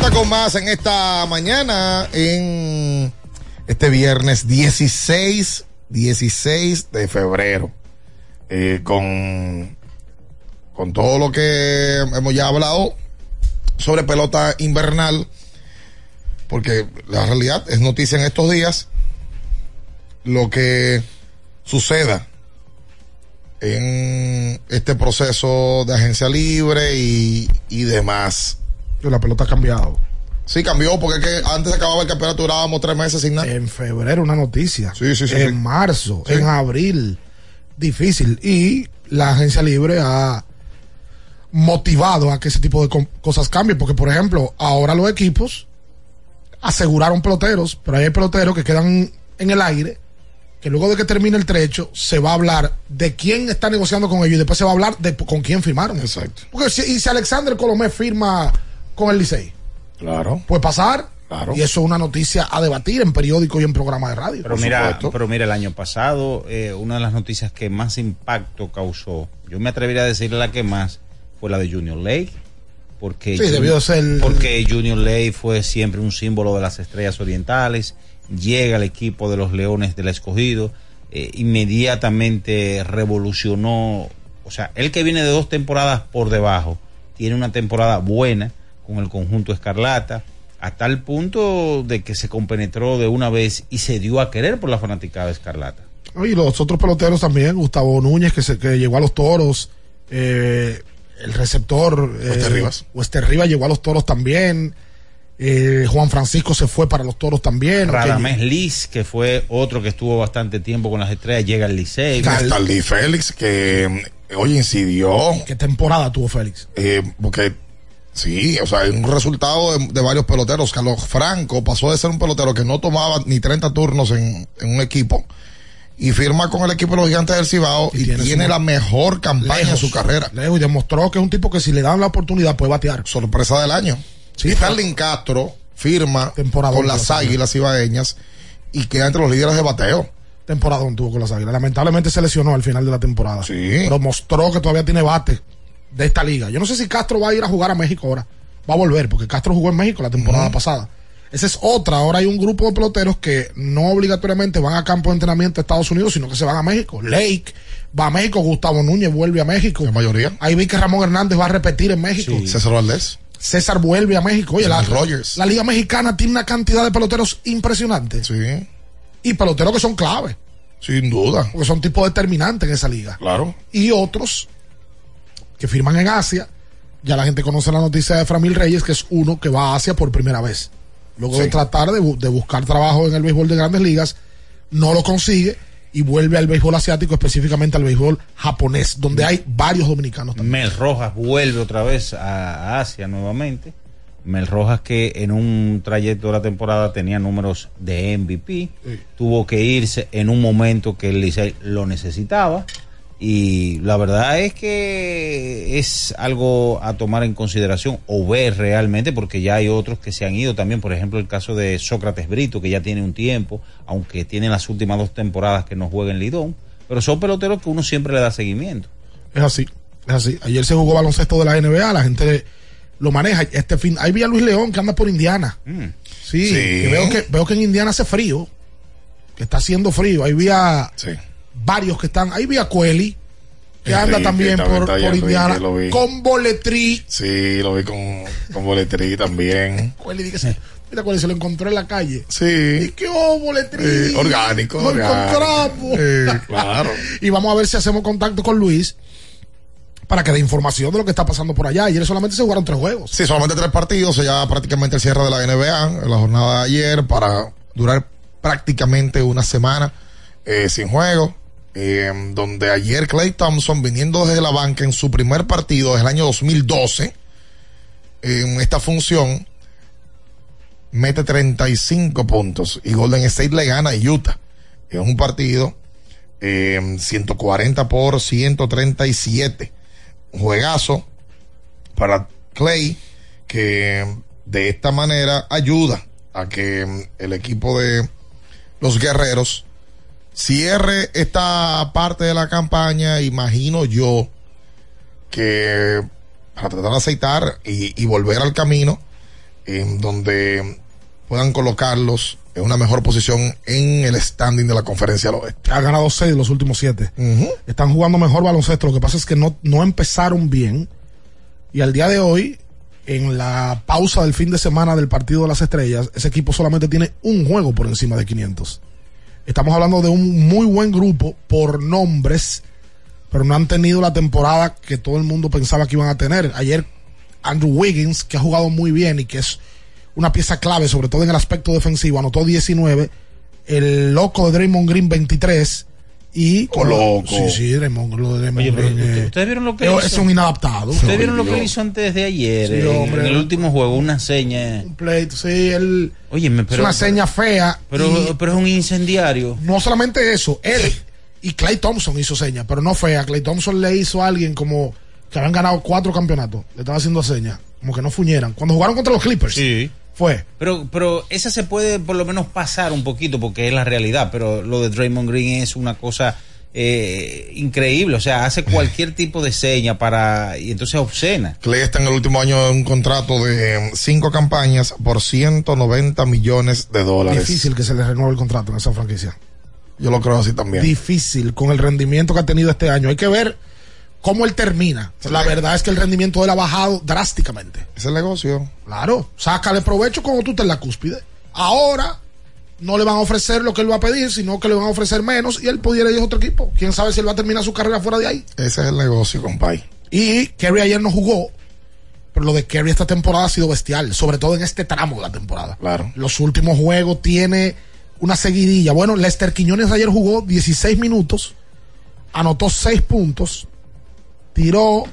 Con más en esta mañana, en este viernes 16, 16 de febrero. Eh, con, con todo lo que hemos ya hablado sobre pelota invernal, porque la realidad es noticia en estos días lo que suceda en este proceso de agencia libre y, y demás. La pelota ha cambiado. Sí, cambió porque es que antes acababa el campeonato, durábamos tres meses sin nada. En febrero una noticia. Sí, sí, sí. En sí. marzo, Sí. en abril. Difícil. Y la agencia libre ha motivado a que ese tipo de co- cosas cambien. Porque, por ejemplo, ahora los equipos aseguraron peloteros, pero hay peloteros que quedan en el aire, que luego de que termine el trecho, se va a hablar de quién está negociando con ellos y después se va a hablar de con quién firmaron. Exacto. Porque si, y si Alexander Colomé firma con el Licey, Claro. puede pasar. Claro. Y eso es una noticia a debatir en periódico y en programa de radio. Pero mira, pero mira, el año pasado, eh, una de las noticias que más impacto causó, yo me atrevería a decir la que más, fue la de Junior Lake. Porque, Sí, debió ser- porque Junior Lake fue siempre un símbolo de las estrellas orientales. Llega al equipo de los Leones del Escogido, eh, inmediatamente revolucionó. O sea, él que viene de dos temporadas por debajo, tiene una temporada buena con el conjunto Escarlata a tal punto de que se compenetró de una vez y se dio a querer por la fanaticada escarlata. Y los otros peloteros también, Gustavo Núñez, que, se, que llegó a los toros, eh, el receptor. eh, Wester Rivas. Wester Rivas llegó a los toros también. eh, Juan Francisco se fue para los toros también. Radamés Liz, que fue otro que estuvo bastante tiempo con las estrellas, llega al Licey. Starly Félix, que oye, incidió. ¿Qué temporada tuvo Félix? Eh, porque sí, o sea, es un resultado de, de varios peloteros. Carlos Franco pasó de ser un pelotero que no tomaba ni 30 turnos en, en un equipo y firma con el equipo de los gigantes del Cibao y, tiene, la mejor campaña Lejos, en su carrera. lejos, y demostró que es un tipo que si le dan la oportunidad puede batear. Sorpresa del año. Sí, Starling Castro firma Temporadón con las las águilas ibaeñas y queda entre los líderes de bateo. Temporada tuvo con las águilas. Lamentablemente se lesionó al final de la temporada. Pero mostró que todavía tiene bate de esta liga. Yo no sé si Castro va a ir a jugar a México ahora. Va a volver, porque Castro jugó en México la temporada pasada. Esa es otra. Ahora hay un grupo de peloteros que no obligatoriamente van a campo de entrenamiento a Estados Unidos, sino que se van a México. Lake va a México, Gustavo Núñez vuelve a México. La mayoría. Ahí vi que Ramón Hernández va a repetir en México. César Valdés. César vuelve a México. Oye, la, Rogers. la Liga Mexicana tiene una cantidad de peloteros impresionante. Sí. Y peloteros que son clave. Sin duda. Porque son tipos determinantes en esa liga. Claro. Y otros que firman en Asia. Ya la gente conoce la noticia de Framil Reyes, que es uno que va a Asia por primera vez. Luego de tratar de, bu- de buscar trabajo en el béisbol de grandes ligas, no lo consigue y vuelve al béisbol asiático, específicamente al béisbol japonés, donde hay varios dominicanos también. Mel Rojas vuelve otra vez a Asia nuevamente. Mel Rojas que en un trayecto de la temporada tenía números de MVP, tuvo que irse en un momento que el Licey lo necesitaba y la verdad es que es algo a tomar en consideración o ver realmente porque ya hay otros que se han ido también, por ejemplo el caso de Sócrates Brito que ya tiene un tiempo, aunque tiene las últimas dos temporadas que no juega en Lidón, pero son peloteros que uno siempre le da seguimiento. Es así, es así. Ayer se jugó baloncesto de la NBA, la gente lo maneja. Este fin, ahí vi a Luis León que anda por Indiana. Mm. Sí, Sí. que veo que veo que en Indiana hace frío, que está haciendo frío. Ahí vi a varios que están, ahí vi a Cueli que anda Enrique, también también por, por Enrique, Indiana con boletrí. Sí, lo vi con, con boletería también. Cueli dice, se- mira Cueli se lo encontró en la calle. Sí. Y que oh, boletrí. Eh, orgánico, Lo orgánico. encontramos. Eh, claro. y vamos a ver si hacemos contacto con Luis para que dé información de lo que está pasando por allá. Ayer solamente se jugaron tres juegos. Sí, solamente tres partidos, ya prácticamente el cierre de la NBA, en la jornada de ayer, para durar prácticamente una semana eh, sin juego. Eh, donde ayer Clay Thompson, viniendo desde la banca en su primer partido desde el año 2012, en esta función, mete 35 puntos y Golden State le gana a Utah. Es un partido eh, 140 por 137. Un juegazo para Clay que de esta manera ayuda a que el equipo de los guerreros cierre esta parte de la campaña, imagino yo que para tratar de aceitar y, y volver al camino en donde puedan colocarlos en una mejor posición en el standing de la conferencia del oeste. Ha ganado seis de los últimos siete. Están jugando mejor baloncesto. Lo que pasa es que no, no empezaron bien. Y al día de hoy, en la pausa del fin de semana del partido de las estrellas, ese equipo solamente tiene un juego por encima de 500. Estamos hablando de un muy buen grupo por nombres, pero no han tenido la temporada que todo el mundo pensaba que iban a tener. Ayer, Andrew Wiggins, que ha jugado muy bien y que es una pieza clave, sobre todo en el aspecto defensivo, anotó 19. El loco de Draymond Green, 23. Y. Oh, loco. Sí, sí, Draymond, lo de Oye, eh, ¿ustedes vieron lo que es- hizo? Es un inadaptado. ¿Ustedes vieron lo que él hizo antes de ayer? Sí, en, hombre. en el último juego, una seña. Pleito, sí, él. Oye, pero. es una seña fea. Pero, y pero es un incendiario. no solamente eso, él y Clay Thompson hizo seña, pero no fea. Clay Thompson le hizo a alguien como que habían ganado cuatro campeonatos. Le estaba haciendo seña, como que no fuñeran. Cuando jugaron contra los Clippers. Sí. Fue. Pero, pero esa se puede por lo menos pasar un poquito porque es la realidad. Pero lo de Draymond Green es una cosa eh, increíble. O sea, hace cualquier tipo de seña para. Y entonces obscena. Clay está en el último año de un contrato de eh, cinco campañas por 190 millones de dólares. Difícil que se le renueve el contrato en esa franquicia. Yo lo creo así también. Difícil con el rendimiento que ha tenido este año. Hay que ver cómo él termina. La verdad es que el rendimiento de él ha bajado drásticamente. Es el negocio. Claro, sácale provecho cuando tú estés en la cúspide. Ahora no le van a ofrecer lo que él va a pedir, sino que le van a ofrecer menos y él pudiera ir a otro equipo. Quién sabe si él va a terminar su carrera fuera de ahí. Ese es el negocio, compay. Y Kerry ayer no jugó, pero lo de Kerry esta temporada ha sido bestial, sobre todo en este tramo de la temporada. Claro. Los últimos juegos tiene una seguidilla. Bueno, Lester Quiñones ayer jugó 16 minutos, anotó 6 puntos, tiró,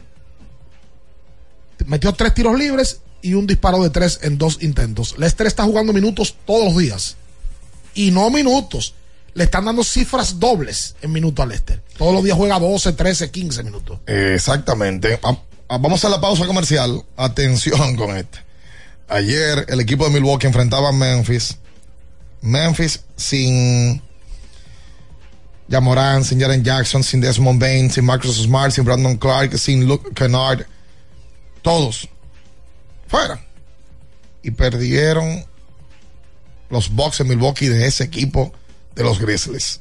metió 3 tiros libres y un disparo de 3 en dos intentos. Lester está jugando minutos todos los días. Y no minutos. Le están dando cifras dobles en minutos a Lester. Todos los días juega 12, 13, 15 minutos. Eh, exactamente. Ah, vamos a la pausa comercial. Atención con este. Ayer el equipo de Milwaukee enfrentaba a Memphis. Memphis sin Jamoran, sin Jaren Jackson, sin Desmond Bain, sin Marcus Smart, sin Brandon Clark, sin Luke Kennard. Todos fuera. Y perdieron los Bucks de Milwaukee de ese equipo de los Grizzlies.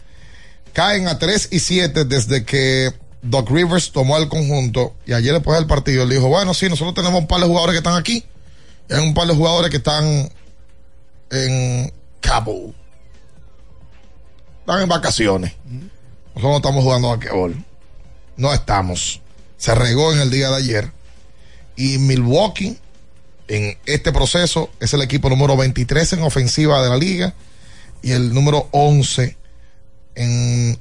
Caen a 3 y 7 desde que Doc Rivers tomó el conjunto y ayer después del partido él dijo, bueno, sí, nosotros tenemos un par de jugadores que están aquí y hay un par de jugadores que están en Cabo. Están en vacaciones. Nosotros no estamos jugando a basquetbol. No estamos. Se regó en el día de ayer. Y Milwaukee, en este proceso, es el equipo número 23 en ofensiva de la liga y el número 11 en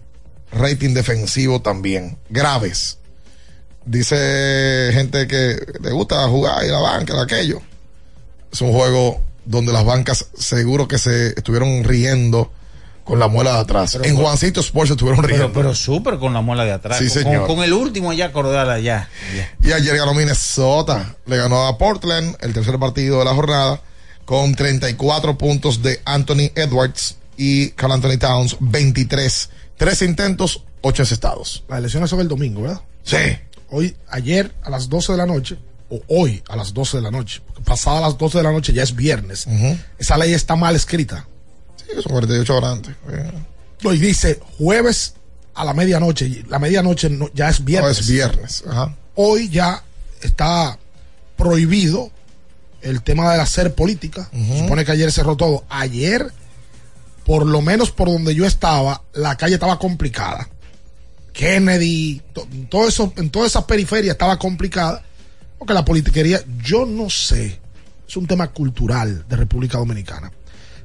rating defensivo también. Graves. Dice gente que le gusta jugar y la banca, aquello. Es un juego donde las bancas seguro que se estuvieron riendo con la muela de atrás. en Juancito Sports se estuvieron riendo. Pero, pero súper con la muela de atrás. Sí, con, señor. con el último ya acordada ya. Y ayer ganó Minnesota. Le ganó a Portland el tercer partido de la jornada con 34 puntos de Anthony Edwards y Carl Anthony Towns 23. Tres intentos, ocho encestados. Las elecciones son el domingo, ¿verdad? Sí. Hoy, ayer a las 12 de la noche, o hoy a las 12 de la noche, pasada las 12 de la noche ya es viernes. Esa ley está mal escrita. Son 48 horas antes. No, y dice jueves a la medianoche. La medianoche no- ya es viernes. No, es viernes. Ajá. Hoy ya está prohibido el tema de hacer política. Se supone que ayer cerró todo. Ayer, por lo menos por donde yo estaba, la calle estaba complicada. Kennedy, to- todo eso, en toda esa periferia estaba complicada. Porque la politiquería, yo no sé, es un tema cultural de República Dominicana.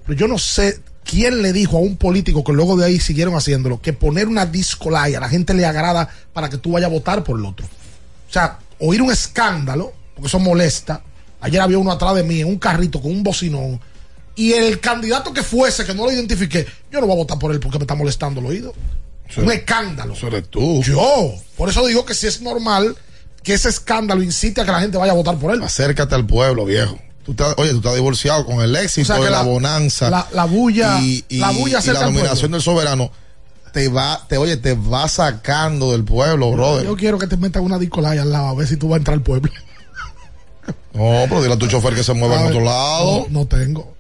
Pero yo no sé quién le dijo a un político que luego de ahí siguieron haciéndolo que poner una disco light a la gente le agrada para que tú vayas a votar por el otro. O sea, oír un escándalo, porque eso molesta. Ayer había uno atrás de mí en un carrito con un bocinón. Y el candidato que fuese, que no lo identifiqué, yo no voy a votar por él porque me está molestando el oído. un escándalo. Eso eres tú. Yo. Por eso digo que si es normal que ese escándalo incite a que la gente vaya a votar por él. Acércate al pueblo, viejo. Tú estás- oye, tú estás divorciado con el éxito O sea, que de la, la- bonanza. la- la bulla- y, y- la bulla y la pueblo. del soberano te va, te oye, te va sacando del pueblo, brother. Yo quiero que te metas una disco light al lado a ver si tú vas a entrar al pueblo. No, pero dile a tu chofer que se mueva en otro lado. No, no tengo.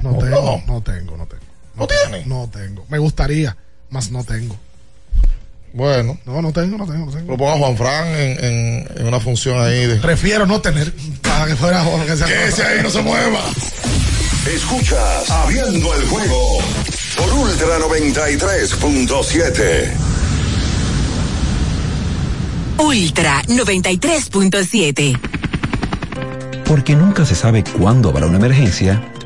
No ¿Cómo tengo. No tengo, no tengo. ¿No tienes? No tengo. Me gustaría, más no tengo. Bueno. No, no tengo, no tengo, no tengo. Lo ponga Juan Fran en, en, en una función ahí de. Prefiero no tener para que fuera Jorge que sea. Que ese ahí no se mueva. Escuchas Abriendo el juego por Ultra 93.7. Ultra 93.7. Porque nunca se sabe cuándo habrá una emergencia,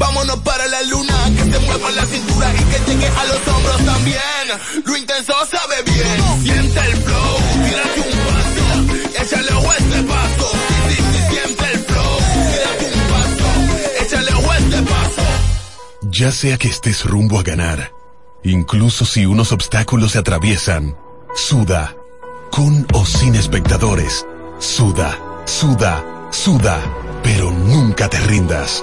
Vámonos para la luna. Que se mueva la cintura y que llegue a los hombros también. Lo intenso sabe bien. Siente el flow. Tírate un paso. Échale a este paso. Sí, sí, siente el flow. Tírate un paso. Échale a este paso. Ya sea que estés rumbo a ganar, incluso si unos obstáculos se atraviesan, suda, con o sin espectadores, suda, suda, suda, pero nunca te rindas,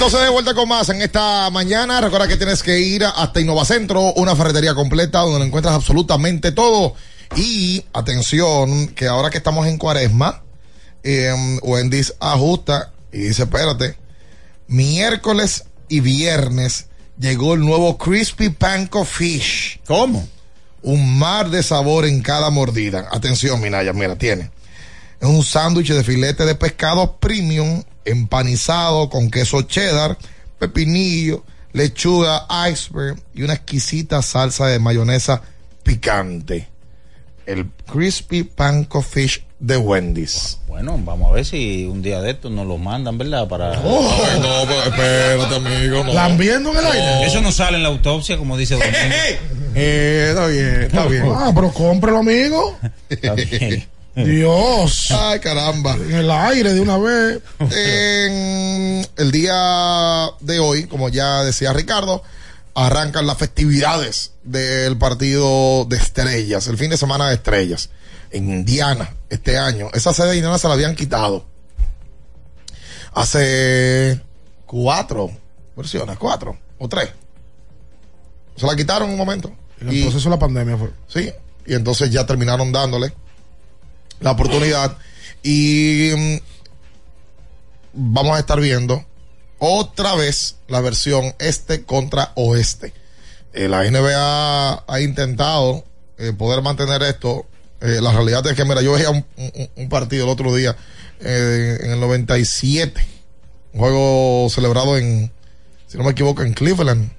Entonces, de vuelta con más en esta mañana. Recuerda que tienes que ir hasta Innovacentro, una ferretería completa donde encuentras absolutamente todo. Y atención, que ahora que estamos en cuaresma, eh, Wendy's ajusta y dice: Espérate, miércoles y viernes llegó el nuevo Crispy Panko Fish. ¿Cómo? Un mar de sabor en cada mordida. Atención, Minaya, mira, tiene. Es un sándwich de filete de pescado premium, empanizado con queso cheddar, pepinillo, lechuga iceberg y una exquisita salsa de mayonesa picante. El Crispy Panko Fish de Wendy's. Bueno, vamos a ver si un día de estos nos lo mandan, ¿verdad? Para. Oh, no, pero espérate, amigo. No. ¿Lambiendo en el aire? Eso no sale en la autopsia, como dice Don Eh, está bien, está bien. Ah, pero cómpralo, amigo. Está bien. Dios. Ay, caramba. En el aire de una vez. En el día de hoy, como ya decía Ricardo, arrancan las festividades del partido de estrellas, el fin de semana de estrellas. En Indiana, este año. Esa sede de Indiana se la habían quitado. Hace cuatro versiones, cuatro o tres. Se la quitaron un momento. En el proceso de la pandemia fue. Sí, y entonces ya terminaron dándole la oportunidad y mm, vamos a estar viendo otra vez la versión este contra oeste. Eh, la NBA ha intentado eh, poder mantener esto. Eh, la realidad es que, mira, yo veía un, un- partido el otro día en el 97, un juego celebrado en, si no me equivoco, en Cleveland.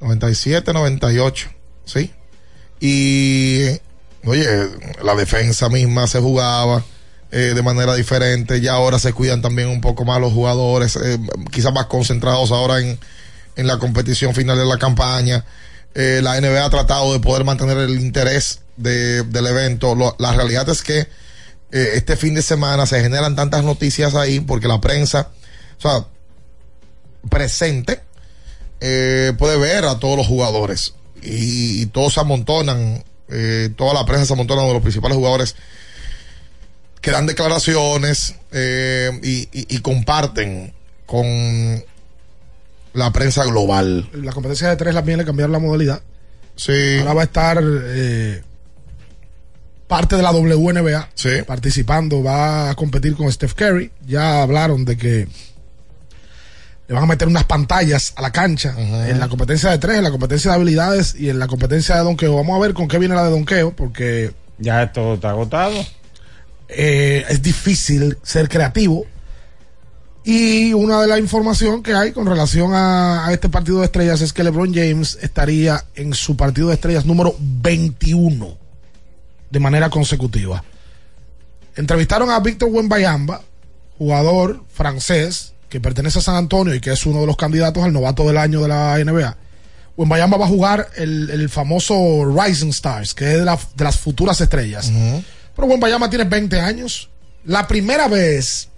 97, 98, ¿sí? Y, oye, la defensa misma se jugaba eh, de manera diferente, ya ahora se cuidan también un poco más los jugadores, eh, quizás más concentrados ahora en, en la competición final de la campaña. Eh, la NBA ha tratado de poder mantener el interés de- del evento. La realidad es que este fin de semana se generan tantas noticias ahí porque la prensa, o sea, presente, puede ver a todos los jugadores y todos se amontonan, eh, toda la prensa se amontona de los principales jugadores que dan declaraciones eh, y, y- y comparten con la prensa global. La competencia de tres también le cambiaron la modalidad. Sí. Ahora va a estar eh, parte de la WNBA Sí. participando, va a competir con Steph Curry. Ya hablaron de que le van a meter unas pantallas a la cancha en la competencia de tres, en la competencia de habilidades y en la competencia de donqueo. Vamos a ver con qué viene la de donqueo, porque Ya esto está agotado. eh, es difícil ser creativo. Y una de las información que hay con relación a, a este partido de estrellas es que LeBron James estaría en su partido de estrellas número 21 de manera consecutiva. Entrevistaron a Víctor Wembayamba, jugador francés que pertenece a San Antonio y que es uno de los candidatos al novato del año de la NBA. Wembayamba va a jugar el, el famoso Rising Stars, que es de, la- de las futuras estrellas. Pero Wembayama tiene 20 años. La primera vez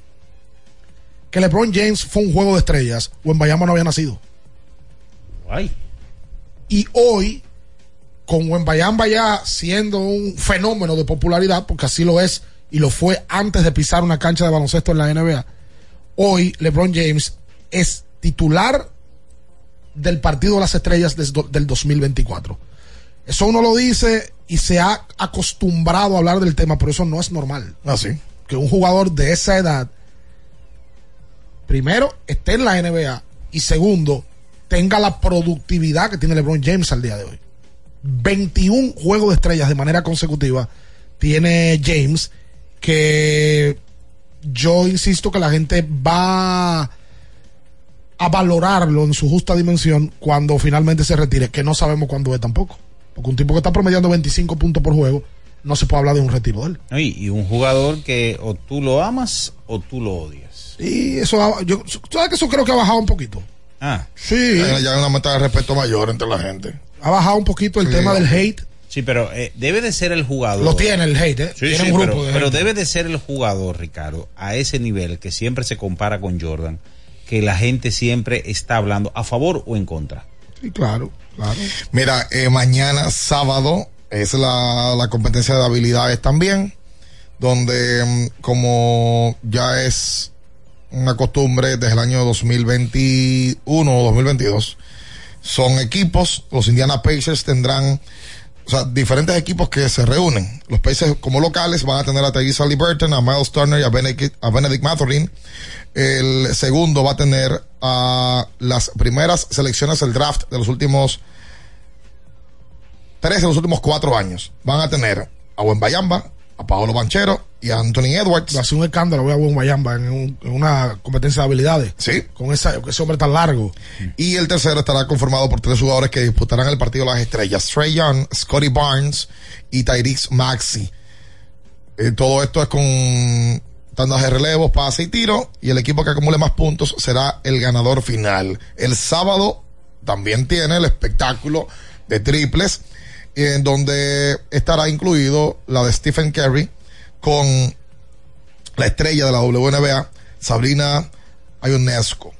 que LeBron James fue un juego de estrellas, Wembayama no había nacido. Ay. Y hoy, con Wembayamba ya siendo un fenómeno de popularidad, porque así lo es y lo fue antes de pisar una cancha de baloncesto en la NBA, hoy LeBron James es titular del partido de las estrellas del 2024. Eso uno lo dice y se ha acostumbrado a hablar del tema, pero eso no es normal. Así. Que un jugador de esa edad, primero, esté en la NBA y segundo, tenga la productividad que tiene LeBron James al día de hoy. 21 juegos de estrellas de manera consecutiva tiene James que yo insisto que la gente va a valorarlo en su justa dimensión cuando finalmente se retire, que no sabemos cuándo es tampoco. Porque un tipo que está promediando 25 puntos por juego, no se puede hablar de un retiro de él. Y, y un jugador que o tú lo amas o tú lo odias. Y eso, yo, ¿tú ¿sabes que eso creo que ha bajado un poquito? Ah. Sí. Ya ya hay una meta de respeto mayor entre la gente. Ha bajado un poquito el Sí. tema del hate. Sí, pero eh, debe de ser el jugador. Lo tiene el hate, ¿eh? Sí, tiene sí, un grupo pero, de pero gente. debe de ser el jugador, Ricardo, a ese nivel que siempre se compara con Jordan, que la gente siempre está hablando a favor o en contra. Sí, claro, claro. Mira, eh, mañana sábado es la, la competencia de habilidades también, donde mm, como ya es una costumbre desde el año 2021 o 2022. Son equipos, los Indiana Pacers tendrán, o sea, diferentes equipos que se reúnen. Los Pacers como locales van a tener a Tyrese Liberton, a Miles Turner y a Benedict, a Benedict Mathurin. El segundo va a tener a las primeras selecciones del draft de los últimos tres de los últimos cuatro años. Van a tener a Buen Bayamba, a Paolo Banchero y a Anthony Edwards. Va a ser un escándalo, voy a Buen Bayamba en, un- en una competencia de habilidades. Sí. Con esa, ese hombre tan largo. Y el tercero estará conformado por tres jugadores que disputarán el partido de las estrellas. Trey Young, Scotty Barnes y Tyrese Maxi. Eh, todo esto es con tandas de relevos, pase y tiro. Y el equipo que acumule más puntos será el ganador final. El sábado también tiene el espectáculo de triples, en donde estará incluido la de Stephen Curry con la estrella de la WNBA, Sabrina Ionescu.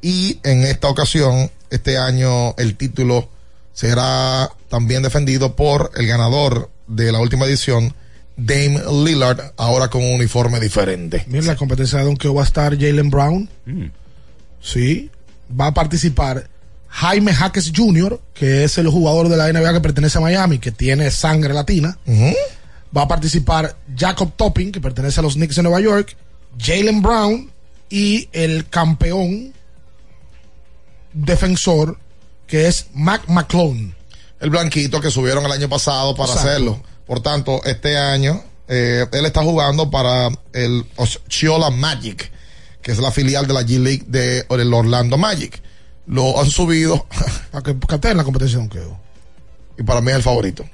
Y en esta ocasión, este año, el título será también defendido por el ganador de la última edición, Dame Lillard, ahora con un uniforme diferente. Mira, la competencia de Donkeo va a estar Jalen Brown. Sí. Va a participar Jaime Jaques Jr., que es el jugador de la NBA que pertenece a Miami, que tiene sangre latina. Va a participar Jacob Topping, que pertenece a los Knicks de Nueva York. Jalen Brown y el campeón defensor, que es Mac McClone. El blanquito que subieron el año pasado para Exacto. hacerlo. Por tanto, este año, eh, él está jugando para el Osceola Magic, que es la filial de la G League de el Orlando Magic. Lo han subido. Que esté en la competencia de Donkeo. Y para mí es el favorito.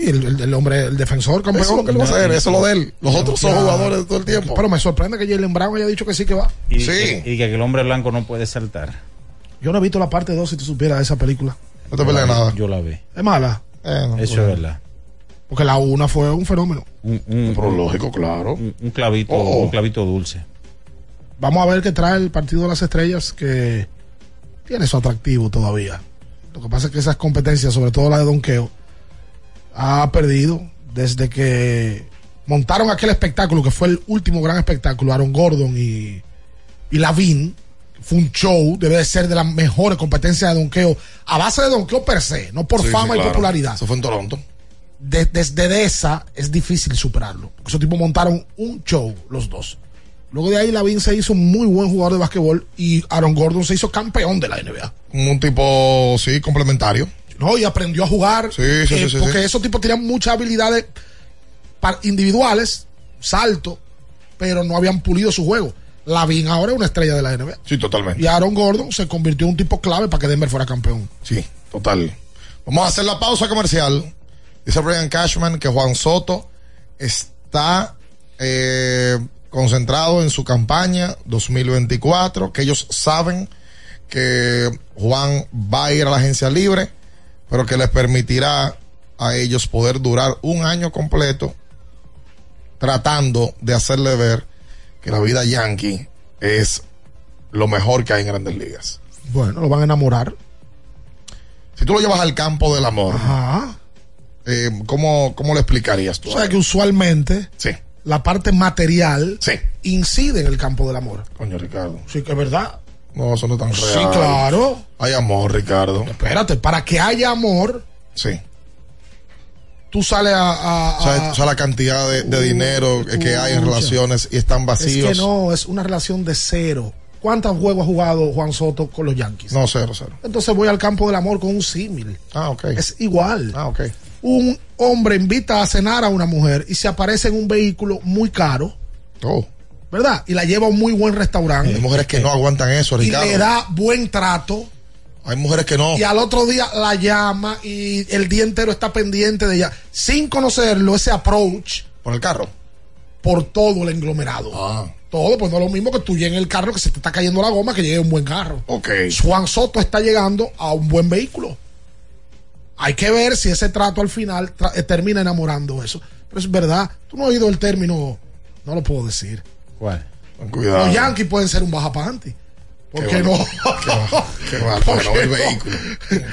Y el, el- el hombre, el defensor campeón. Eso es lo que él va a hacer, eso es lo de él. Los otros son Ya. jugadores de todo el tiempo. Pero me sorprende que Jalen Brown haya dicho que sí que va. Y, y- y que el hombre blanco no puede saltar. Yo no he visto la parte 2 si tú supieras de esa película. No te peleas nada. Yo la vi. Es mala. Eh, Eso es verdad. Porque la una fue un fenómeno. Un, un- Pero lógico, claro. un- un clavito, Oh. un clavito dulce. Vamos a ver qué trae el partido de las estrellas que tiene su atractivo todavía. Lo que pasa es que esas competencias, sobre todo la de Donkeo, ha perdido desde que montaron aquel espectáculo que fue el último gran espectáculo, Aaron Gordon y, y Lavin. Fue un show, debe de ser de las mejores competencias de donkeo, a base de donkeo per se, no por Sí, sí, fama y popularidad. Eso fue en Toronto. De- desde esa es difícil superarlo. Porque esos tipos montaron un show, los dos. Luego de ahí, Lavin se hizo muy buen jugador de básquetbol y Aaron Gordon se hizo campeón de la NBA. Un tipo, sí, complementario. ¿No? Y aprendió a jugar. Sí, sí, eh, sí, sí, porque esos tipos tenían muchas habilidades individuales, salto, pero no habían pulido su juego. Lavin ahora es una estrella de la NBA. Sí, totalmente. Y Aaron Gordon se convirtió en un tipo clave para que Denver fuera campeón. Sí, total. Vamos a hacer la pausa comercial. Dice Brian Cashman que Juan Soto está eh, concentrado en su campaña 2024, que ellos saben que Juan va a ir a la agencia libre, pero que les permitirá a ellos poder durar un año completo tratando de hacerle ver que la vida yankee es lo mejor que hay en grandes ligas. Bueno, lo van a enamorar. Si tú lo llevas al campo del amor, Ajá. eh, ¿cómo, ¿cómo lo explicarías tú? O sea que usualmente Sí. la parte material Sí. incide en el campo del amor. Coño, Ricardo. Sí, que es verdad. No, eso no es tan Sí, real. claro. Hay amor, Ricardo. Espérate, para que haya amor, Sí. tú sales a. a- a- sea, la cantidad de, de dinero que hay en relaciones y están vacíos. Es que no, es una relación de cero. ¿Cuántos juegos ha jugado Juan Soto con los Yankees? No, cero, cero. Entonces voy al campo del amor con un símil. Ah, ok. Es igual. Ah, ok. Un hombre invita a cenar a una mujer y se aparece en un vehículo muy caro, Oh. ¿Verdad? Y la lleva a un muy buen restaurante. Hay mujeres que no aguantan eso, y Ricardo. le da buen trato. Hay mujeres que no. Y al otro día la llama y el día entero está pendiente de ella. Sin conocerlo, ese approach Por el carro. por todo el englomerado. Ah. Todo, pues no es lo mismo que tú llegues en el carro que se te está cayendo la goma que llegue un buen carro. Ok. Juan Soto está llegando a un buen vehículo. Hay que ver si ese trato al final tra- termina enamorando eso. Pero es verdad, tú no has oído el término, no lo puedo decir. ¿Cuál? Con cuidado. Los Yankees pueden ser un baja panty. ¿Por Qué qué no? Qué va- ¿Por qué el no? vehículo.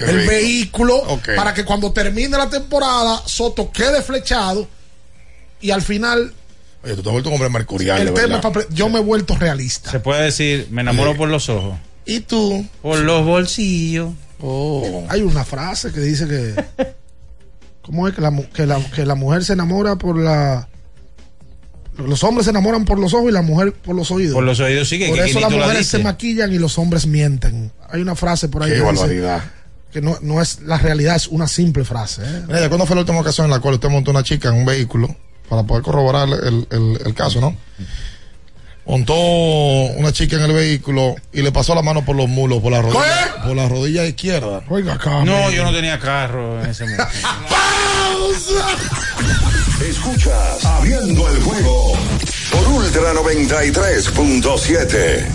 El vehículo para que cuando termine la temporada Soto quede flechado y al final Oye, tú te has vuelto un hombre mercurial. Yo me he vuelto realista. Se puede decir, me enamoro Sí. por los ojos. ¿Y tú? Por los bolsillos. Oh. Hay una frase que dice que. ¿Cómo es que la, mu- que la, que la mujer se enamora por la. Los hombres se enamoran por los ojos y la mujer por los oídos. Por los oídos sí que Por que eso las mujeres se maquillan y los hombres mienten. Hay una frase por ahí Qué que dice barbaridad. que no, no es la realidad, es una simple frase. ¿eh? Mira, ¿cuándo fue la última ocasión en la cual usted montó una chica en un vehículo para poder corroborar el, el- el caso, no? Montó una chica en el vehículo y le pasó la mano por los mulos, por la rodilla, por la rodilla izquierda. Oiga. No, yo no tenía carro en ese momento. Escuchas Abriendo el juego por Ultra 93.7.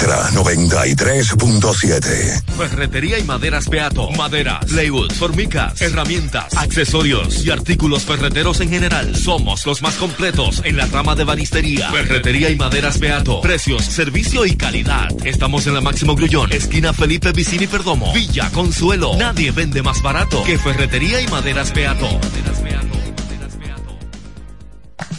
Ultra 93.7. Ferretería y maderas Beato. Maderas, plywood, formicas, herramientas, accesorios y artículos ferreteros en general. Somos los más completos en la rama de banistería. Ferretería y maderas Beato. Precios, servicio y calidad. Estamos en la Máximo Grullón, esquina Felipe Vicini Perdomo. Villa Consuelo. Nadie vende más barato que Ferretería y maderas Beato.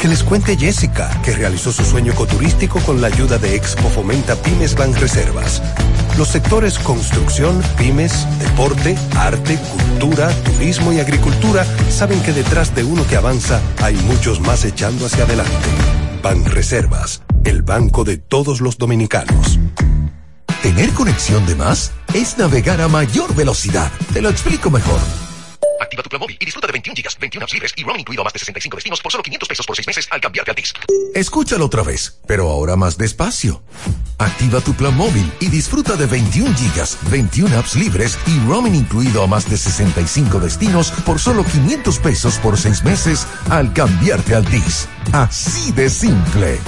Que les cuente Jessica, que realizó su sueño ecoturístico con la ayuda de Expo Fomenta Pymes Banreservas. Los sectores construcción, pymes, deporte, arte, cultura, turismo y agricultura saben que detrás de uno que avanza hay muchos más echando hacia adelante. Banreservas, el banco de todos los dominicanos. Tener conexión de más es navegar a mayor velocidad. Te lo explico mejor. Activa tu plan móvil y disfruta de 21 gigas, 21 apps libres y roaming incluido a más de 65 destinos por solo 500 pesos por 6 meses al cambiarte a Altis. Escúchalo otra vez, pero ahora más despacio. Activa tu plan móvil y disfruta de 21 gigas, 21 apps libres y roaming incluido a más de 65 destinos por solo 500 pesos por 6 meses al cambiarte a Altis. Así de simple.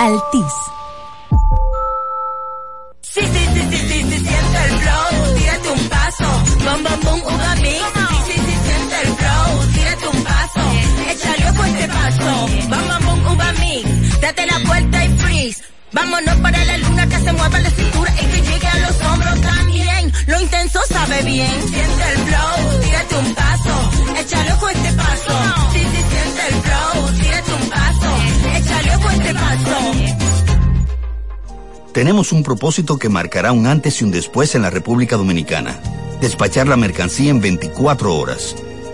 Altis. Bom, bom, bom, uva mix. Date la vuelta y freeze. Vámonos para la luna que se mueva la cintura y que llegue a los hombros también. Lo intenso sabe bien, siente el flow, tírate un paso, échale ojo a este paso. Sí, sí, siente el flow, tírate un paso, échale ojo a este paso. Tenemos un propósito que marcará un antes y un después en la República Dominicana. Despachar la mercancía en 24 horas.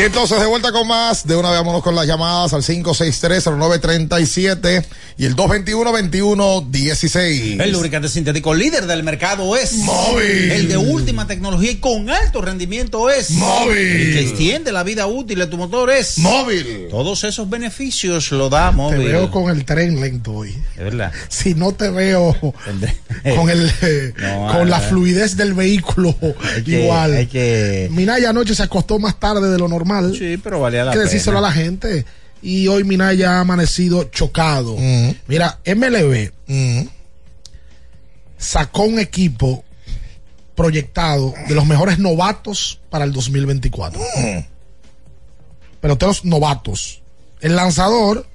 Y entonces de vuelta con más, de una vez vámonos con las llamadas al 563-0937 y el 221-2116. El lubricante sintético líder del mercado es Móvil. El de última tecnología y con alto rendimiento es Móvil. El que extiende la vida útil de tu motor es Móvil. Todos esos beneficios lo da Te móvil. veo con el tren lento hoy. Es verdad. Si no te veo con el eh, No, con la ah, fluidez del vehículo que- igual. hay que- Minaya anoche se acostó más tarde de lo normal. Sí, pero valía la Hay que decírselo pena. a la gente. Y hoy Minaya ha amanecido chocado. Mira, MLB sacó un equipo proyectado de los mejores novatos para el 2024. Peloteros novatos. El lanzador,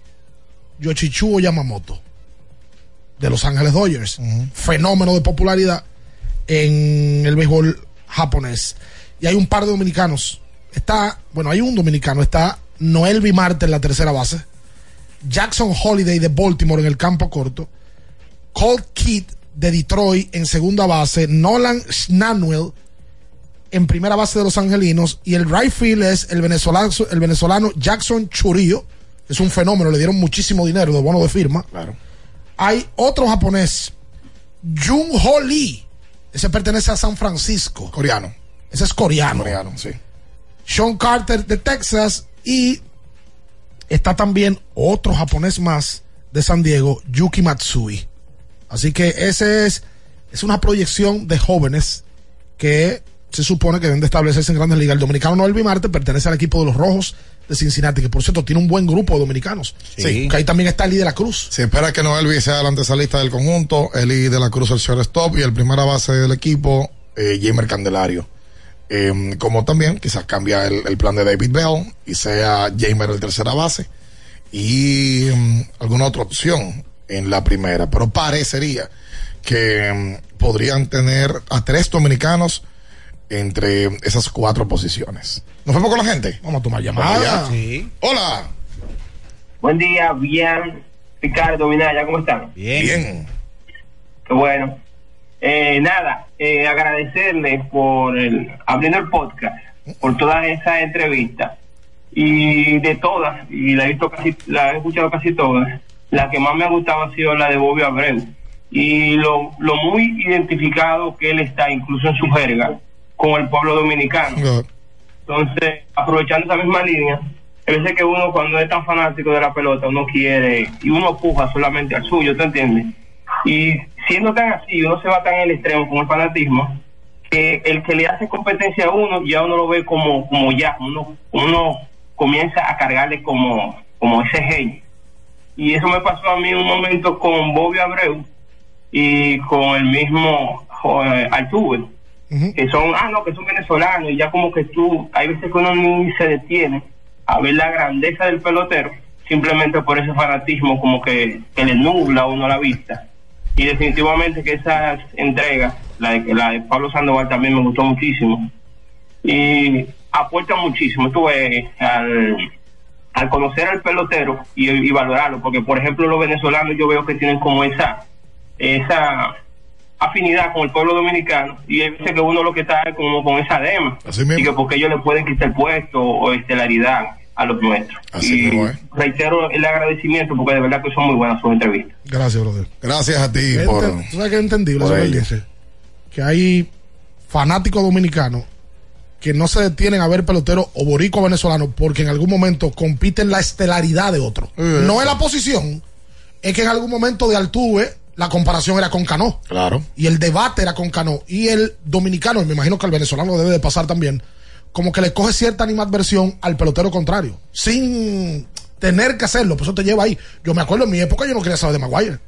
Yoshitsuo Yamamoto, de Los Ángeles Dodgers. Fenómeno de popularidad en el béisbol japonés. Y hay un par de dominicanos. Está, bueno, hay un dominicano. Está Noel Bimarte en la tercera base. Jackson Holiday de Baltimore en el campo corto. Colt Kidd de Detroit en segunda base. Nolan Schnanuel en primera base de los angelinos. Y el right field es el venezolano, el venezolano Jackson Churillo. Es un fenómeno, le dieron muchísimo dinero de bono de firma. Claro. Hay otro japonés, Jung Ho Lee. Ese pertenece a San Francisco. Coreano. Ese es coreano. Coreano, sí. Sean Carter de Texas y está también otro japonés más de San Diego, Yuki Matsui. Así que ese es, es una proyección de jóvenes que se supone que deben de establecerse en grandes ligas. El dominicano Noel Bimarte pertenece al equipo de los Rojos de Cincinnati, que por cierto tiene un buen grupo de dominicanos. Sí. Que ahí también está Eli de la Cruz. Se espera que Noel sea el antesalista del conjunto, Eli de la Cruz el shortstop y el primera base del equipo, eh, Jamer Candelario. Eh, como también quizás cambia el, el plan de David Bell y sea Jamer el tercera base y mm, alguna otra opción en la primera, pero parecería que mm, podrían tener a tres dominicanos entre esas cuatro posiciones. ¿Nos fuimos con la gente? Vamos a tomar llamada. Sí. Hola. Buen día, bien. Ricardo, Minaya, ¿cómo están? Bien. Qué bueno. Eh, nada, eh, agradecerle por el, abriendo el podcast, por todas esas entrevistas. Y de todas, y la he visto casi, la he escuchado casi todas, la que más me ha gustado ha sido la de Bobby Abreu. Y lo, lo muy identificado que él está, incluso en su jerga, con el pueblo dominicano. Entonces, aprovechando esa misma línea, a veces que uno cuando es tan fanático de la pelota, uno quiere, y uno puja solamente al suyo, ¿te entiendes? Y siendo tan así, uno se va tan en el extremo con el fanatismo, que el que le hace competencia a uno, ya uno lo ve como, como ya, uno, uno comienza a cargarle como, como ese genio. Y eso me pasó a mí un momento con Bobby Abreu y con el mismo eh, que son, ah, no, que son venezolanos, y ya como que tú, hay veces que uno ni se detiene a ver la grandeza del pelotero, simplemente por ese fanatismo como que, que le nubla a uno la vista. Y definitivamente que esas entregas, la de, la de Pablo Sandoval también me gustó muchísimo. Y aporta muchísimo, tuve al, al conocer al pelotero y, y valorarlo, porque por ejemplo los venezolanos yo veo que tienen como esa, esa afinidad con el pueblo dominicano y hay veces que uno lo que está es como con esa dema. Y que porque ellos le pueden quitar el puesto o estelaridad a los nuestros y reitero el agradecimiento porque de verdad que son muy buenas sus entrevistas Gracias, brother. Gracias a ti Es por... ente- ¿Tú sabes que es entendible eso que él ello. dice? Que hay fanáticos dominicanos que no se detienen a ver pelotero o borico venezolano porque en algún momento compiten la estelaridad de otro. No es la posición, es que en algún momento de Altuve la comparación era con Cano. Claro. Y el debate era con Cano. Y el dominicano, y me imagino que el venezolano debe de pasar también, como que le coge cierta animadversión al pelotero contrario. Sin tener que hacerlo, por eso te lleva ahí. Yo me acuerdo en mi época yo no quería saber de Maguire.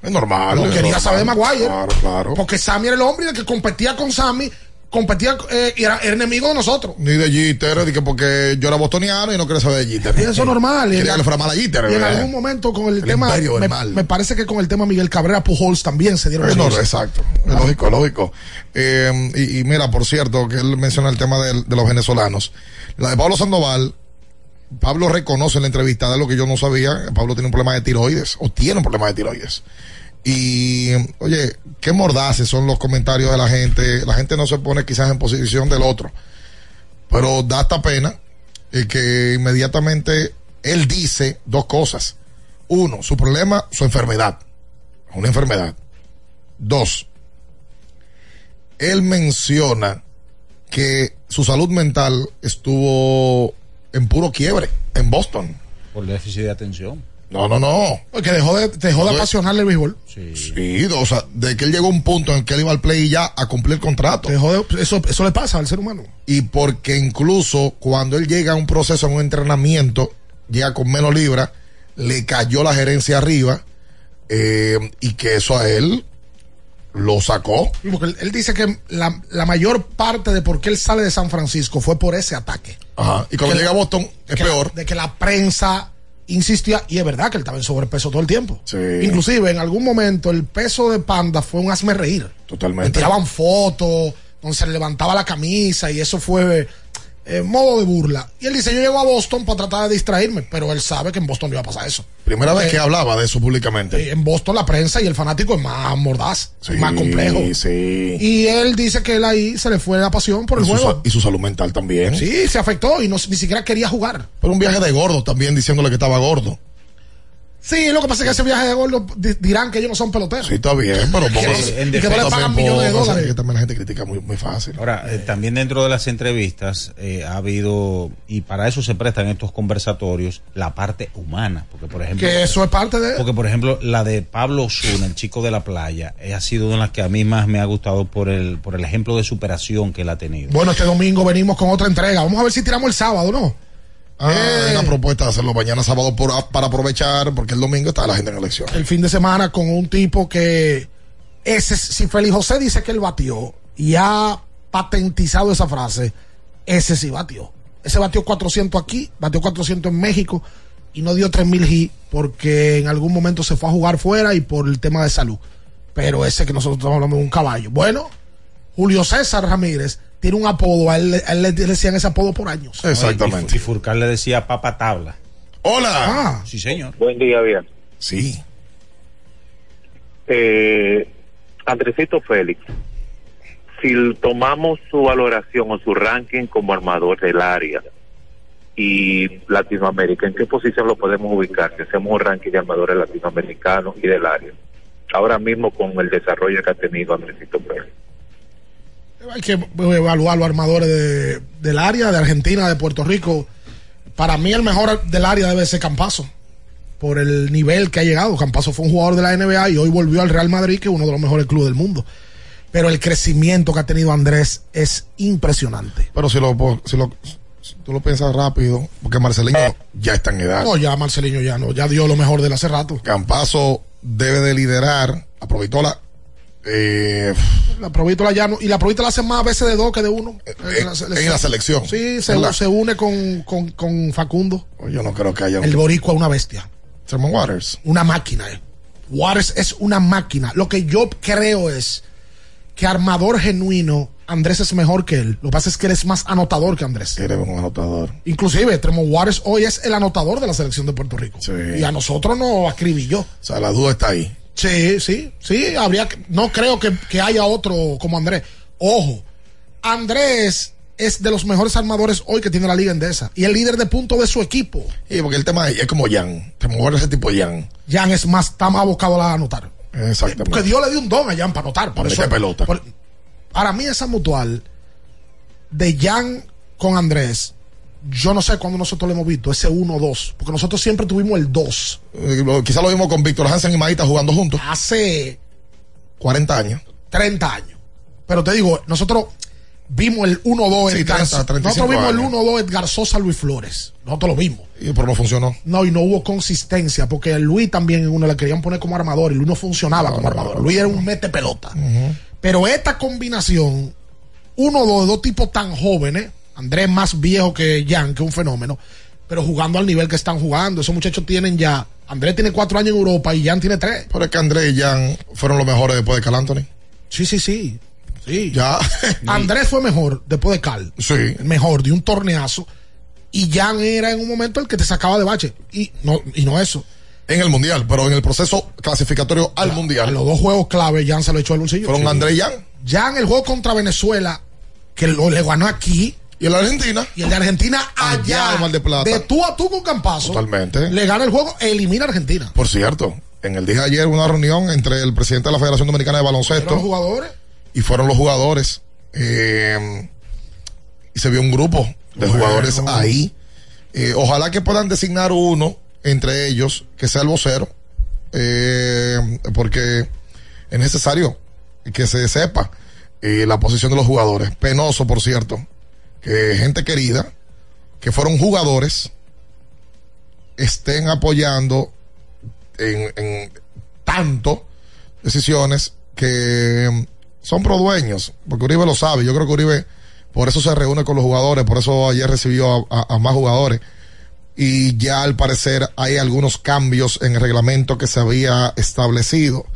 Es normal. No es quería normal. saber de Maguire. Claro, claro. Porque Sammy era el hombre y el que competía con Sammy, competía eh, y era, era enemigo de nosotros. Ni de Jeter, de que porque yo era bostoniano y no quería saber de Jeter. Y eso es normal. Y Quería en- que le fuera mal a Jeter. Y en algún momento con el, El tema, me, parece que con el tema Miguel Cabrera Pujols también se dieron Eh, no, exacto, es lógico, lógico. Eh, y, y mira, por cierto, que él menciona el tema de, los venezolanos. La de Pablo Sandoval, Pablo reconoce en la entrevista de lo que yo no sabía. Pablo tiene un problema de tiroides, o tiene un problema de tiroides. Y, oye, qué mordaces son los comentarios de la gente. La gente no se pone quizás en posición del otro. Pero da esta pena eh, que inmediatamente él dice dos cosas. Uno, su problema, su enfermedad. Una enfermedad. Dos, él menciona que su salud mental estuvo en puro quiebre en Boston. Por déficit de atención. No, no, no. Porque dejó de, dejó de apasionarle el béisbol. Sí, o sea, de que él llegó a un punto en el que él iba al play y ya a cumplir contrato. Dejó de- eso, eso le pasa al ser humano. Y porque incluso cuando él llega a un proceso, a un entrenamiento, llega con menos libras, le cayó la gerencia arriba eh, y que eso a él lo sacó. Porque él, él dice que la, la mayor parte de por qué él sale de San Francisco fue por ese ataque. Ajá. Y cuando Que llega la- a Boston es la- peor. de que la prensa insistía, y es verdad que él estaba en sobrepeso todo el tiempo. Sí. Inclusive en algún momento el peso de Panda fue un hazme reír. Le Totalmente. tiraban fotos, donde se le levantaba la camisa y eso fue eh, modo de burla. Y él dice, yo llego a Boston para tratar de distraerme, pero él sabe que en Boston no iba a pasar eso. Primera vez Eh, que hablaba de eso públicamente. eh, En Boston la prensa y el fanático es más mordaz, Sí, más complejo. Sí. Y él dice que él ahí se le fue la pasión por el su, juego. y su salud mental también. Sí, se afectó y no, ni siquiera quería jugar. Pero un viaje de gordo también diciéndole que estaba gordo. Sí, lo que pasa es que ese viaje de gordo di- dirán que ellos no son peloteros. Sí, está bien, pero póngase- Y que no le pagan millones de dólares. Que también la gente critica muy, muy fácil. Ahora, eh, también dentro de las entrevistas eh, ha habido, y para eso se prestan estos conversatorios, la parte humana. Porque, por ejemplo. Que eso es parte de. Porque, por ejemplo, la de Pablo Osuna, el chico de la playa, eh, ha sido una de las que a mí más me ha gustado por el, por el ejemplo de superación que él ha tenido. Bueno, este domingo venimos con otra entrega. Vamos a ver si tiramos el sábado, ¿no? Ah, Eh. hay una propuesta de hacerlo mañana sábado por- para aprovechar, porque el domingo está la gente en elección. El fin de semana con un tipo que. Ese, si Félix José dice que él batió y ha patentizado esa frase, ese sí batió. Ese batió 400 aquí, batió 400 en México y no dio 3000 hits porque en algún momento se fue a jugar fuera y por el tema de salud. Pero ese que nosotros estamos hablando de un caballo. Bueno, Julio César Ramírez tiene un apodo, a él, le- a él le decían ese apodo por años. Y, y Furcal le decía papa tabla. Hola. Ah. Sí, señor. Buen día, bien. Sí. Eh, Andresito Félix, si tomamos su valoración o su ranking como armador del área y Latinoamérica, ¿en qué posición lo podemos ubicar? Si hacemos un ranking de armadores latinoamericanos y del área. Ahora mismo con el desarrollo que ha tenido Andresito Félix. Hay que evaluar los armadores de- del área, de Argentina, de Puerto Rico. Para mí el mejor del área debe ser Campazo, por el nivel que ha llegado. Campazo fue un jugador de la NBA y hoy volvió al Real Madrid, que es uno de los mejores clubes del mundo. Pero el crecimiento que ha tenido Andrés es impresionante. Pero si lo, si lo si tú lo piensas rápido, porque Marcelino ya está en edad. No, ya Marcelino ya no, ya dio lo mejor de él hace rato. Campazo debe de liderar a Provitola. Eh, La Provítola ya no, y la Provítola hace más veces de dos que de uno. en, en la selección. Sí, se, se une con, con, con Facundo. Yo no creo que haya. El boricua una bestia. Waters. Una máquina. eh. Waters es una máquina. Lo que yo creo es que armador genuino, Andrés es mejor que él. Lo que pasa es que él es más anotador que Andrés. Eres un anotador. Inclusive, Tremont Waters hoy es el anotador de la selección de Puerto Rico. Y a nosotros nos acribilló. O sea, la duda está ahí. Sí, sí, sí, habría que, no creo que, que haya otro como Andrés. Ojo, Andrés es de los mejores armadores hoy que tiene la liga endesa y el líder de punto de su equipo. Sí, porque el tema es, es como Jan. Tremont Waters es tipo Jan. Jan es más, está más abocado a anotar. Exactamente. Porque Dios le dio un don a Jan para anotar. Por eso, pelota. por- para mí esa mutual de Jan con Andrés, yo no sé cuándo nosotros lo hemos visto, ese 1-2, porque nosotros siempre tuvimos el 2. Eh, lo- Quizá lo vimos con Víctor Hansen y Maíta jugando juntos. Hace 40 años. 30 años. Pero te digo, nosotros, vimos el 1-2 Sí, Edgar 30, 35 Nosotros vimos el años. 1-2 Edgar Sosa Luis Flores. Nosotros lo vimos. Y pero no funcionó. No, y no hubo consistencia, porque Luis también uno le querían poner como armador y Luis no funcionaba como armador. Luis era un mete pelota. Pero esta combinación, uno de dos tipos tan jóvenes, Andrés más viejo que Jan, que es un fenómeno, pero jugando al nivel que están jugando. Esos muchachos tienen ya, Andrés tiene cuatro años en Europa y Jan tiene tres. Pero es que Andrés y Jan fueron los mejores después de Cal Anthony. Sí, sí, sí. Sí. Ya. Andrés fue mejor después de Cal. Sí. Mejor de un torneazo. Y Jan era en un momento el que te sacaba de bache. Y no, y no eso. En el mundial, pero en el proceso clasificatorio al mundial. Los dos juegos clave, Jan se lo echó al bolsillo. Fueron Sí. Andrés y Jan. Jan el juego contra Venezuela, que lo, le ganó aquí. Y el de Argentina. Y el de Argentina allá. del Plata. De tú a tú con Campazo. Totalmente. Le gana el juego, elimina a Argentina. Por cierto, en el día de ayer hubo una reunión entre el presidente de la Federación Dominicana de Baloncesto Los jugadores. y fueron los jugadores. eh, y se vio un grupo de Bueno. jugadores ahí. Eh, ojalá que puedan designar uno entre ellos que sea el vocero, eh, porque es necesario que se sepa eh, la posición de los jugadores. Penoso, por cierto, que gente querida, que fueron jugadores, estén apoyando en, en tanto decisiones que son pro dueños, porque Uribe lo sabe, yo creo que Uribe por eso se reúne con los jugadores, por eso ayer recibió a más jugadores. Y ya al parecer hay algunos cambios en el reglamento que se había establecido,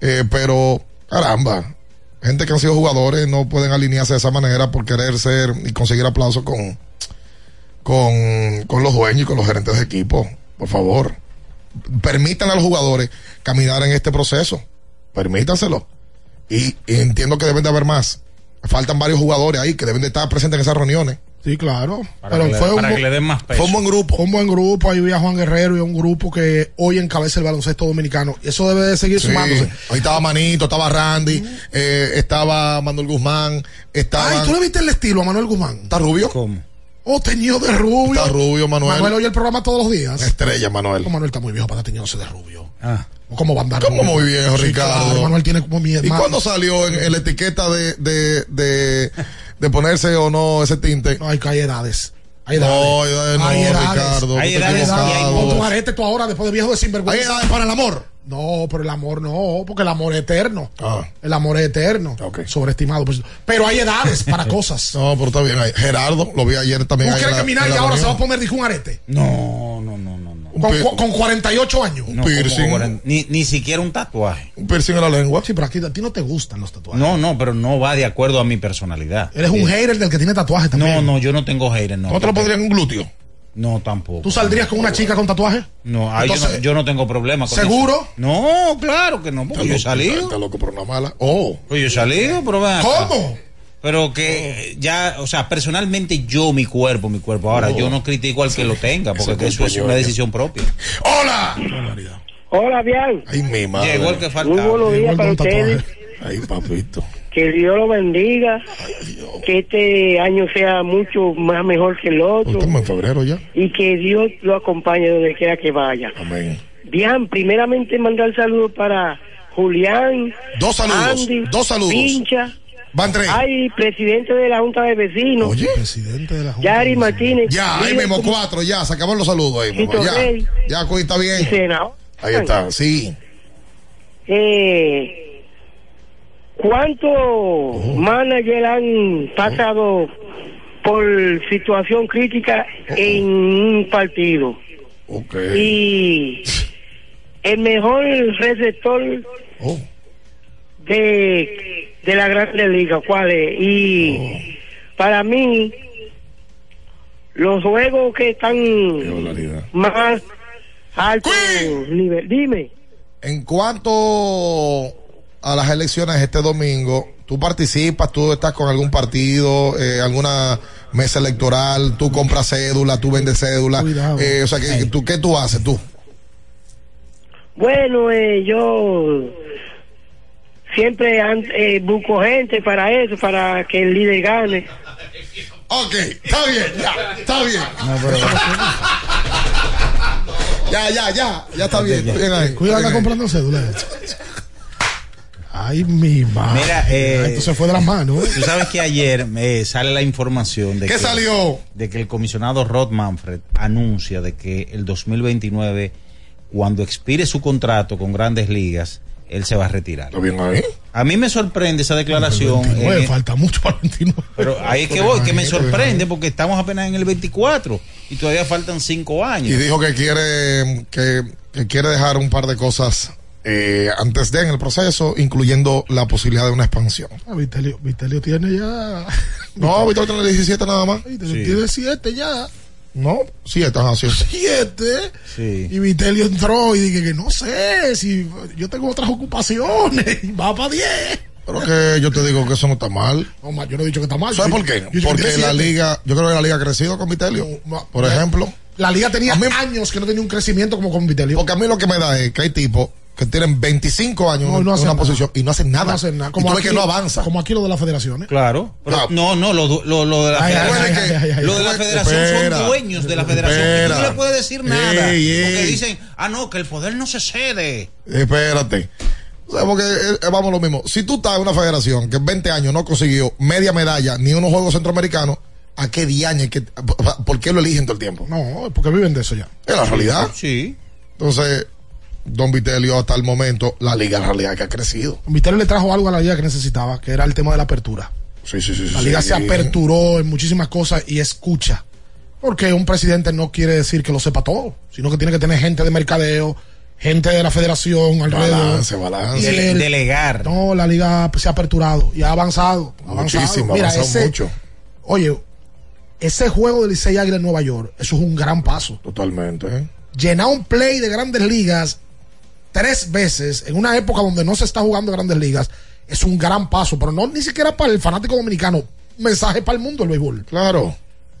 Eh, pero caramba, gente que han sido jugadores no pueden alinearse de esa manera por querer ser y conseguir aplausos con, con, con los dueños y con los gerentes de equipo, por favor permitan a los jugadores caminar en este proceso. Permítanselo. Y, y entiendo que deben de haber más. Faltan varios jugadores ahí que deben de estar presentes en esas reuniones. Sí, claro. Para Pero que le- fue, un, para bu- que le den más peso. Fue un buen grupo. fue un buen grupo. Ahí había Juan Guerrero y un grupo que hoy encabeza el baloncesto dominicano. Y eso debe de seguir Sí. sumándose. Ahí estaba Manito, estaba Randy, eh, estaba Manuel Guzmán, estaba. Ay, ¿tú le viste el estilo a Manuel Guzmán? ¿Está rubio? ¿Cómo? Oh, teñido de rubio. Está rubio, Manuel. Manuel oye el programa todos los días. Estrella, Manuel. Oh, Manuel está muy viejo para estar teñiéndose de rubio. Ah. Como va a andar ¿Cómo muy viejo, Sí, Ricardo? claro, Manuel tiene como mi ¿Y cuándo salió en, en la etiqueta de, de, de, de ponerse o no ese tinte? No, hay que hay edades. Hay edades. No, edades no, Hay edades. Ricardo. Hay tú edades y hay equivocado. Pon tu arete tú ahora, después de viejo de Hay sinvergüenza. edades para el amor. No, pero el amor no, porque el amor es eterno. Ah. El amor es eterno. Sobreestimado. pues. Pero hay edades para cosas. No, pero está bien. Gerardo, lo vi ayer ¿Tú también. ahí crees que Minaya la ahora se va a poner dijo, un arete? No, no, no, no. Con, con 48 años. un No, piercing. ni, ni siquiera un tatuaje. Un piercing en la lengua. Sí, pero aquí a ti no te gustan los tatuajes. No, no, pero no va de acuerdo a mi personalidad. Eres un hater del que tiene tatuajes también. No, no, yo no tengo haters, no. ¿No te lo pondrían un glúteo? No, tampoco. ¿Tú saldrías con una chica con tatuaje? No, ay, yo, no yo no tengo problema con ¿Seguro? eso. No, claro que no, porque yo he salido. Está loco por una mala. Oh. Pues yo he salido, pero. ¿Cómo? Pero que ya, o sea, personalmente yo, mi cuerpo, mi cuerpo. Ahora, Oh. yo no critico al que lo tenga, porque que eso es una decisión propia. ¡Hola! Hola, bien. Ay, mi madre. Llegó el que Muy faltaba. buenos días para ustedes. Ay, papito. Que Dios lo bendiga. Que este año sea mucho más mejor que el otro. Estamos en febrero ya. Y que Dios lo acompañe donde quiera que vaya. Amén. Bien, primeramente mandar saludos para Julián. Dos saludos, Andy, dos saludos. Pincha. Van tres. Ay, presidente de la Junta de Vecinos. Oye. Presidente de la Junta. Yari Martínez. Ya, ahí mismo cuatro, ya, se acabaron los saludos ahí. Tito Ya, Rey. ya, está bien. Ahí está, sí. Eh, ¿Cuántos Oh. managers han pasado por situación crítica Oh. en un partido? Ok. Y el mejor receptor Oh, de, de la Grande Liga, ¿cuál es? Y Oh. para mí, los juegos que están más alto nivel, dime. En cuanto a las elecciones este domingo, ¿tú participas? ¿Tú estás con algún partido, eh, alguna mesa electoral? ¿Tú compras cédula? ¿Tú vendes cédula? Cuidado. Eh, o sea, ¿qué, tú, ¿qué tú haces tú? Bueno, eh, yo siempre eh, busco gente para eso, para que el líder gane. Ok, está bien, ya, está bien. Ya, ya, ya, ya está bien. bien ahí. Cuidado, está comprando cédula. Ay, mi madre. Mira, eh, Esto se fue de las manos. ¿eh? Tú sabes que ayer eh, sale la información de ¿Qué que, salió? de que el comisionado Rod Manfred anuncia de que el 2029, cuando expire su contrato con Grandes Ligas, él se va a retirar. ¿Lo bien ahí? A mí me sorprende esa declaración. 29, eh, falta mucho para el 29. pero ahí es que voy, que me sorprende porque estamos apenas en el 24 y todavía faltan cinco Y años. dijo que quiere, que, que quiere dejar un par de cosas eh, antes de en el proceso, incluyendo la posibilidad de una expansión. Ah, Vitelio, Vitelio tiene ya. No, Víctor tiene 17 nada más. Vitelio Sí. tiene 7 ya. No, 7, ajá, 7. 7. Sí. Y Vitelio entró y dije que no sé si yo tengo otras ocupaciones. y Va para 10. Pero que yo te digo que eso no está mal. No, yo no he dicho que está mal. ¿Sabes por qué? yo Porque la siete. liga, yo creo que la liga ha crecido con Vitelio. No, Por ejemplo. La liga tenía mí- años que no tenía un crecimiento como con Vitelio. Porque a mí lo que me da es que hay tipos que tienen 25 años No, en no una nada. posición y no hacen nada. No hacen nada. y tú ves que no avanza. Como aquí lo de las federaciones. Claro. Pero no, no, lo, lo, lo de la Ay, federación. ay, ay, ay, ay. Lo de la federación Espera. son dueños de la federación. Y tú no le puedes decir nada. Ey, ey. Porque dicen, ah, no, que el poder no se cede. Espérate. O sea, porque eh, eh, vamos a lo mismo. Si tú estás en una federación que en 20 años no consiguió media medalla ni unos Juegos Centroamericanos, ¿a qué diaño? ¿Qué- ¿Por qué lo eligen todo el tiempo? No, porque viven de eso ya. Es la realidad. Sí. Entonces, Don Vitelio hasta el momento, la liga en realidad que ha crecido. Vitelio le trajo algo a la liga que necesitaba, que era el tema de la apertura. Sí, sí, sí. La sí, liga sí. se aperturó en muchísimas cosas y escucha. Porque un presidente no quiere decir que lo sepa todo, sino que tiene que tener gente de mercadeo, gente de la federación alrededor. Balance, balance. Y Dele- el- delegar. No, la liga se ha aperturado y ha avanzado. ha avanzado. Muchísimo, ha Mira, avanzado ese- mucho. Oye, ese juego del Licey Águila en Nueva York, eso es un gran paso. Totalmente. ¿eh? Llenar un play de grandes ligas tres veces en una época donde no se está jugando grandes ligas es un gran paso, pero no ni siquiera para el fanático dominicano, mensaje para el mundo del béisbol. Claro.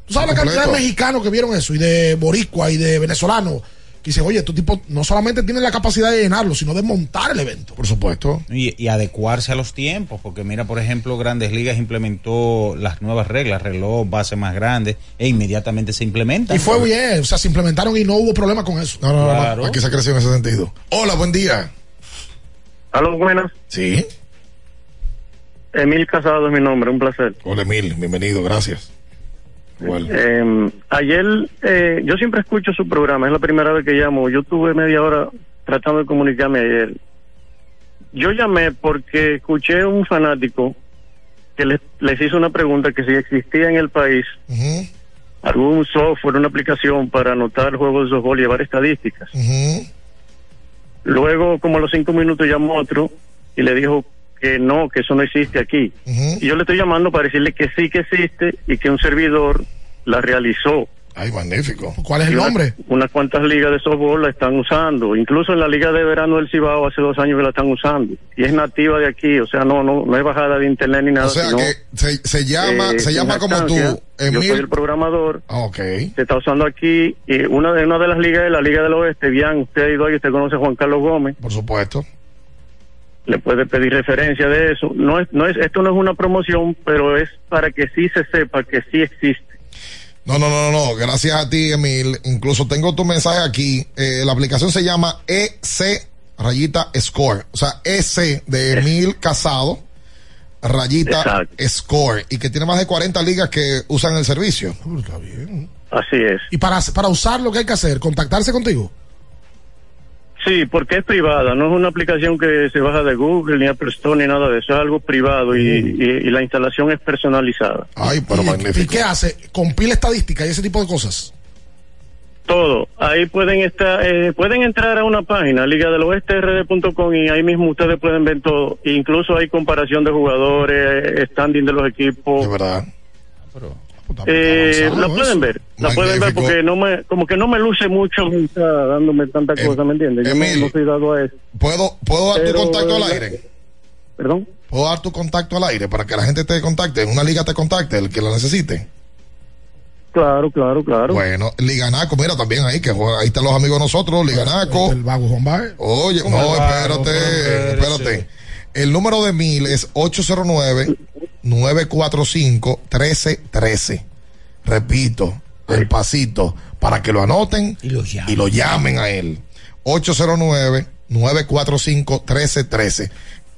¿Tú sabes la Completo. cantidad de mexicanos que vieron eso y de boricua y de venezolanos? Que dicen, oye, tu tipo no solamente tiene la capacidad de llenarlo, sino de montar el evento. Por supuesto. Y, y adecuarse a los tiempos, porque mira, por ejemplo, Grandes Ligas implementó las nuevas reglas, reloj, base más grande, e inmediatamente se implementan. Y fue bien, o sea, se implementaron y no hubo problema con eso. No, no, no, Claro. Aquí se creció en ese sentido. Hola, buen día. Aló, buenas. Sí. Emil Casado es mi nombre, un placer. Hola, Emil. Bienvenido, gracias. Eh, ayer, eh, yo siempre escucho su programa, es la primera vez que llamo. Yo tuve media hora tratando de comunicarme ayer. Yo llamé porque escuché un fanático que les, les hizo una pregunta que si existía en el país algún software, una aplicación para anotar juegos de softball y llevar estadísticas. Luego, como a los cinco minutos, llamó otro y le dijo que no, que eso no existe aquí. Y yo le estoy llamando para decirle que sí que existe y que un servidor la realizó. Ay, magnífico. ¿Cuál es el una- nombre? unas cuantas ligas de softball la están usando. Incluso en la Liga de Verano del Cibao hace dos años que la están usando. Y es nativa de aquí, o sea, no no no es bajada de internet ni nada. O sea sino, que se, se llama, eh, se llama como tú. Yo soy el programador. Ah, ok. Se está usando aquí. Y una de, una de las ligas es la Liga del Oeste. Bien, usted ha ido ahí, usted conoce a Juan Carlos Gómez. Por supuesto. Le puede pedir referencia de eso. No es, no es, esto no es una promoción, pero es para que sí se sepa que sí existe. No, no, no, no, no. Gracias a ti, Emil. Incluso tengo tu mensaje aquí. Eh, la aplicación se llama EC rayita score. O sea, EC de Emil Casado rayita Exacto. score. Y que tiene más de 40 ligas que usan el servicio. Está bien. Así es. Y para, para usar lo que hay que hacer, contactarse contigo. Sí, porque es privada, no es una aplicación que se baja de Google, ni Apple Store, ni nada de eso, es algo privado y, y- y la instalación es personalizada. Ay, pero ¿Y, magnífico. ¿Y qué hace? Compila estadística y ese tipo de cosas. Todo. Ahí pueden estar, eh, pueden entrar a una página, ligadeloestrd.com y ahí mismo ustedes pueden ver todo. Incluso hay comparación de jugadores, standing de los equipos. De verdad. Eh, la pueden ver, la pueden ver porque no me, como que no me luce mucho dándome tanta Em- cosa, ¿me entiendes? Yo no, Emil. no estoy dado a eso. ¿Puedo, puedo dar tu contacto al eh, aire? Perdón. ¿Puedo dar tu contacto al aire para que la gente te contacte? Una liga te contacte, el que la necesite. Claro, claro, claro. Bueno, Liganaco, mira también ahí, que juega- ahí están los amigos de nosotros, Liganaco. El vago Juan Baez. Oye, ¿Cómo no, espérate, espérate. El número de mil es 809-945-1313. Repito, el pasito, para que lo anoten Y lo llamen. y lo llamen a él. 809-945-1313.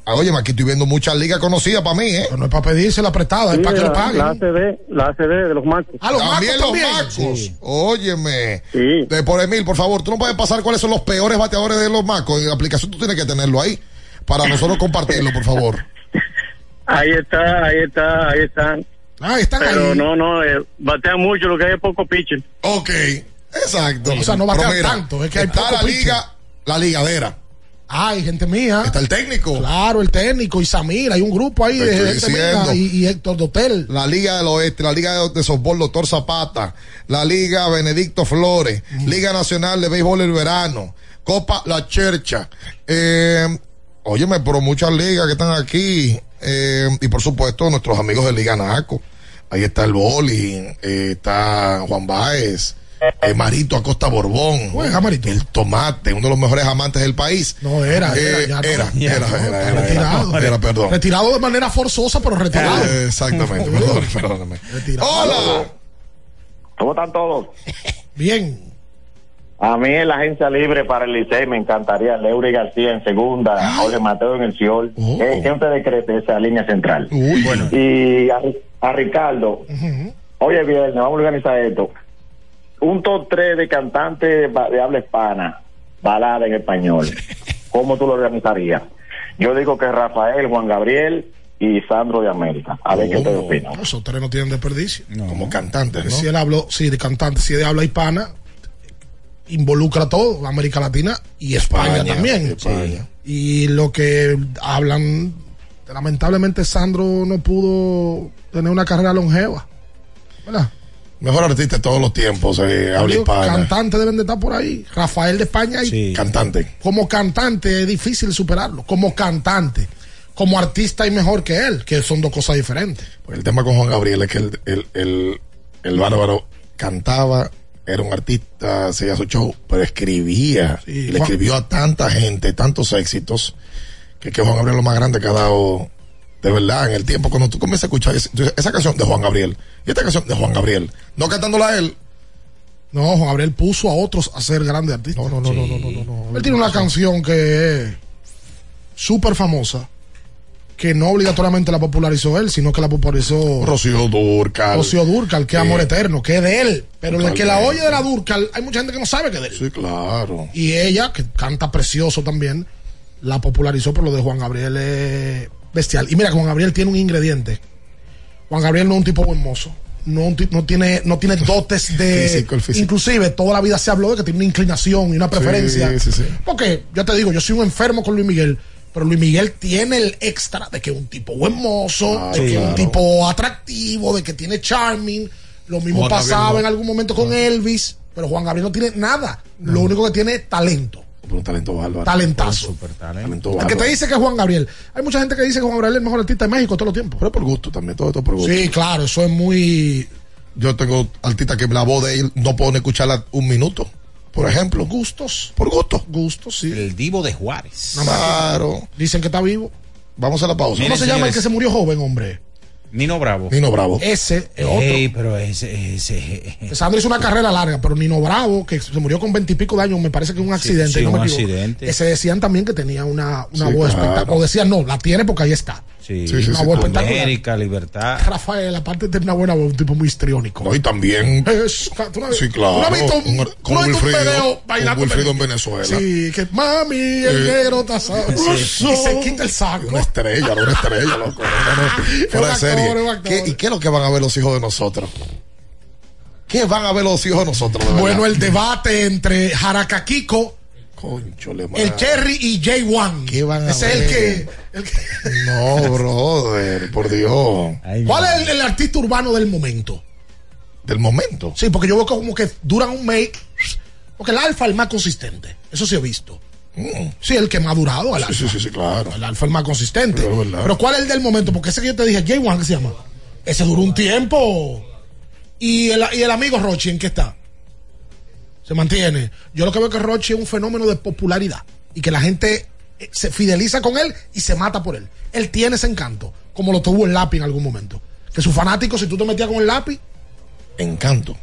Ah, Oye, aquí estoy viendo muchas ligas conocidas para mí, ¿eh? no es para pedirse la prestada, es Sí, para que la, le paguen. la ACD, la ACD de los marcos. Ah, los también Macos los también. macos. Óyeme. De por Emil, por favor, tú no puedes pasar cuáles son los peores bateadores de los macos. En la aplicación tú tienes que tenerlo ahí para nosotros compartirlo, por favor. Ahí está, ahí está, ahí están. Ah, están Pero ahí. no, no, eh, batean mucho, lo que hay es poco pitcher. Ok, exacto. O sea, no batean mira, tanto, es que hay está poco la pitcher. liga, la ligadera. Ay, gente mía. Está el técnico. Claro, el técnico y Samir, hay un grupo ahí Te de estoy gente diciendo. mía y, y Héctor Dotel. La Liga del Oeste, la Liga de, de Softball Doctor Zapata, la Liga Benedicto Flores, Liga Nacional de Béisbol el Verano, Copa La Chercha. Eh, óyeme, pero muchas ligas que están aquí. Eh, y por supuesto, nuestros amigos de Liga Naco. Ahí está el bowling, eh, está Juan Báez, eh, Marito Acosta Borbón, Juega, Marito. el tomate, uno de los mejores amantes del país. No, era, Eh, era, ya no. era, era, retirado. era, perdón. Retirado de manera forzosa, pero retirado. Eh, exactamente, perdón, perdóname. Hola. ¿Cómo están todos? Bien. A mí en la agencia libre para el Licey me encantaría Leury García en segunda, Jorge Mateo en el Ciol. ¿Qué, qué usted esa línea central? bueno. Y a, a Ricardo, oye viernes, vamos a organizar esto. Un top 3 de cantantes de habla hispana, balada en español. ¿Cómo tú lo organizarías? Yo digo que Rafael, Juan Gabriel y Sandro de América. A ver qué ustedes opinan. No, esos tres no tienen desperdicio. Como cantantes, ¿no? Si él habló, sí, de cantante, si de habla hispana, involucra todo, América Latina y España, España, también. España. Y lo que hablan, lamentablemente Sandro no pudo tener una carrera longeva. ¿Verdad? Mejor artista de todos los tiempos, eh, habla Digo, hispana. Cantantes deben de estar por ahí. Rafael de España y Cantante. como cantante es difícil superarlo. Como cantante. Como artista y mejor que él, que son dos cosas diferentes. Pues el tema con Juan Gabriel es que el, el, el, el bárbaro cantaba, era un artista, hacía su show, pero escribía. Sí, y le escribió a tanta gente, tantos éxitos, que, que Juan Gabriel lo más grande que ha dado, de verdad, en el tiempo. Cuando tú comienzas a escuchar esa canción de Juan Gabriel, y esta canción de Juan Gabriel, no cantándola a él, No, Juan Gabriel puso a otros a ser grandes artistas. No, no, no, no, no, no, Él tiene una canción que es súper famosa, que no obligatoriamente la popularizó él, sino que la popularizó Rocío Durcal. Rocío Durcal, que es Eh, Amor Eterno, que es de él. Pero el que la oye de la Durcal, hay mucha gente que no sabe que es de él. Sí, claro. Y ella, que canta precioso también, la popularizó, pero lo de Juan Gabriel es bestial. Y mira, Juan Gabriel tiene un ingrediente. Juan Gabriel no es un tipo buen mozo. No, tiene no tiene dotes de Físico, el físico. inclusive toda la vida se habló de que tiene una inclinación y una preferencia Sí, sí, sí. porque yo te digo yo soy un enfermo con Luis Miguel pero Luis Miguel tiene el extra de que es un tipo buen mozo de que es un tipo atractivo de que tiene charming. Lo mismo Juan pasaba Gabriel en algún momento con Elvis pero Juan Gabriel no tiene nada. Lo único que tiene es talento. Un talento bárbaro. Talentazo. Talento el que bárbaro. te dice que es Juan Gabriel hay mucha gente que dice que Juan Gabriel es el mejor artista de México todo el tiempo Pero por gusto también, todo esto por gusto. sí claro eso es muy Yo tengo artistas que la voz de él no puedo ni escucharla un minuto, por ejemplo. gustos Por gusto. gustos sí El Divo de Juárez. Claro. dicen que está vivo Vamos a la pausa. ¿cómo se llama el que se murió joven hombre Nino Bravo. Nino Bravo. ese es otro Ey, pero ese, ese, Sandro hizo una carrera larga, pero Nino Bravo, que se murió con veintipico de años, me parece que un accidente. sí, no me un equivoco. accidente. Ese decían también que tenía una, una Sí, voz claro. espectacular. O decían, no, la tiene porque ahí está. Sí, Sí, sí, una sí, voz. América, Libertad. Rafael, aparte de tener una buena voz, un tipo muy histriónico. No, y también. Es- ¿tú no- Sí, claro. ¿tú has visto un, Con- tú con visto un Wilfrido, video bailando Wilfrido en? Venezuela. Sí, que mami, el Eh, negro está. Y se quita el saco. Una estrella, una estrella, loco. Fuera de un serie. actor, un actor. ¿Qué- ¿Y qué es lo que van a ver los hijos de nosotros? ¿Qué van a ver los hijos de nosotros? de? Bueno, el debate entre Jaracaquico, Conchole, el. Cherry y Jay Wan. ¿Qué van a Ese es el ver? que, el que- No, brother, por Dios. ¿Cuál es el, el artista urbano del momento? Del momento. Sí, porque yo veo como que duran un mes. Porque el alfa es el más consistente. Eso sí he visto. Sí, el que más ha durado. El. Sí, alfa. sí, sí, sí, claro. El alfa es el más consistente. Pero es verdad. Pero ¿cuál es el del momento? Porque ese que yo te dije, J1, ¿qué se llama? Ese duró un tiempo. ¿Y el, y el amigo Rochi en qué está? Se mantiene. Yo lo que veo es que Rochi es un fenómeno de popularidad. Y que la gente eh, se fideliza con él y se mata por él. Él tiene ese encanto. Como lo tuvo el lápiz en algún momento. Que sus fanáticos, si tú te metías con el lápiz, Encanto.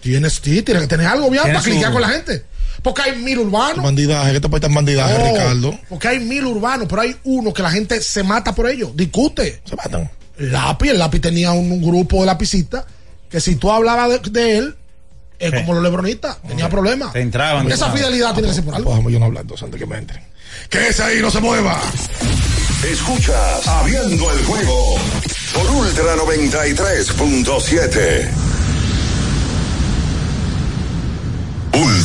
Tienes, sí, tienes que tener algo bien para su- cliquear con la gente. Porque hay mil urbanos. Bandidaje, que este país está en bandidaje, Oh, Ricardo. Porque hay mil urbanos, pero hay uno que la gente se mata por ellos, discute. Se matan. Lápiz, el lápiz tenía un, un grupo de lapicistas que si tú hablabas de, de él, es como los lebronistas, tenía problemas. Te entraban. Esa fidelidad tiene que ser por algo. Pues déjame yo no hablar entonces antes que me entren. Que ese ahí no se mueva. Escuchas Abriendo el juego por Ultra 93.7.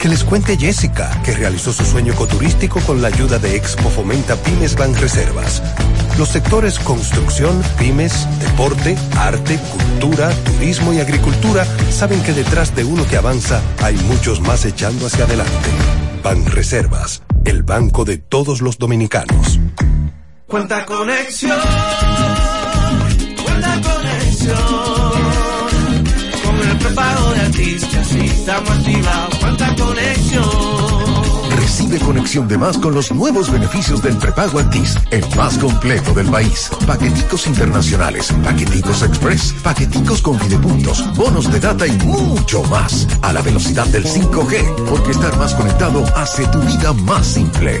Que les cuente Jessica, que realizó su sueño ecoturístico con la ayuda de Expo Fomenta Pymes Banreservas. Los sectores construcción, pymes, deporte, arte, cultura, turismo y agricultura saben que detrás de uno que avanza hay muchos más echando hacia adelante. Banreservas, el banco de todos los dominicanos. Cuenta conexión, cuenta conexión. Con el prepago de artistas y estamos activados. Cuenta conexión. Recibe conexión de más con los nuevos beneficios del prepago Altis, el más completo del país. Paqueticos internacionales, paqueticos express, paqueticos con videopuntos, bonos de data y mucho más. A la velocidad del 5G, porque estar más conectado hace tu vida más simple.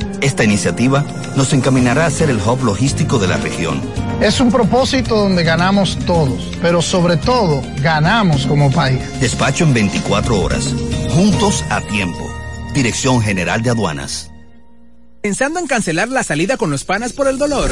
Esta iniciativa nos encaminará a ser el hub logístico de la región. Es un propósito donde ganamos todos, pero sobre todo ganamos como país. Despacho en 24 horas. Juntos a tiempo. Dirección General de Aduanas. Pensando en cancelar la salida con los panas por el dolor.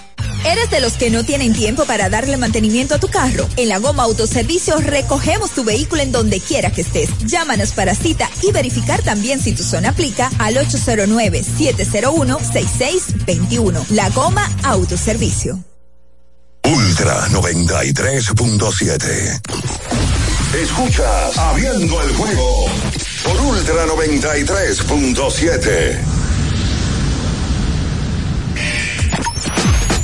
¿Eres de los que no tienen tiempo para darle mantenimiento a tu carro? En la Goma Autoservicio recogemos tu vehículo en donde quiera que estés. Llámanos para cita y verificar también si tu zona aplica al 809-701-6621. La Goma Autoservicio. Ultra 93.7. Escuchas Abriendo el juego por Ultra 93.7.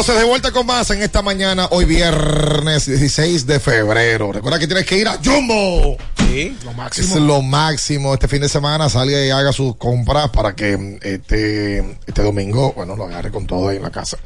Entonces de vuelta con más en esta mañana, hoy viernes 16 de febrero. Recuerda que tienes que ir a Jumbo. Sí, lo máximo. Es lo máximo. Este fin de semana salga y haga sus compras para que este, este domingo, bueno, lo agarre con todo ahí en la casa.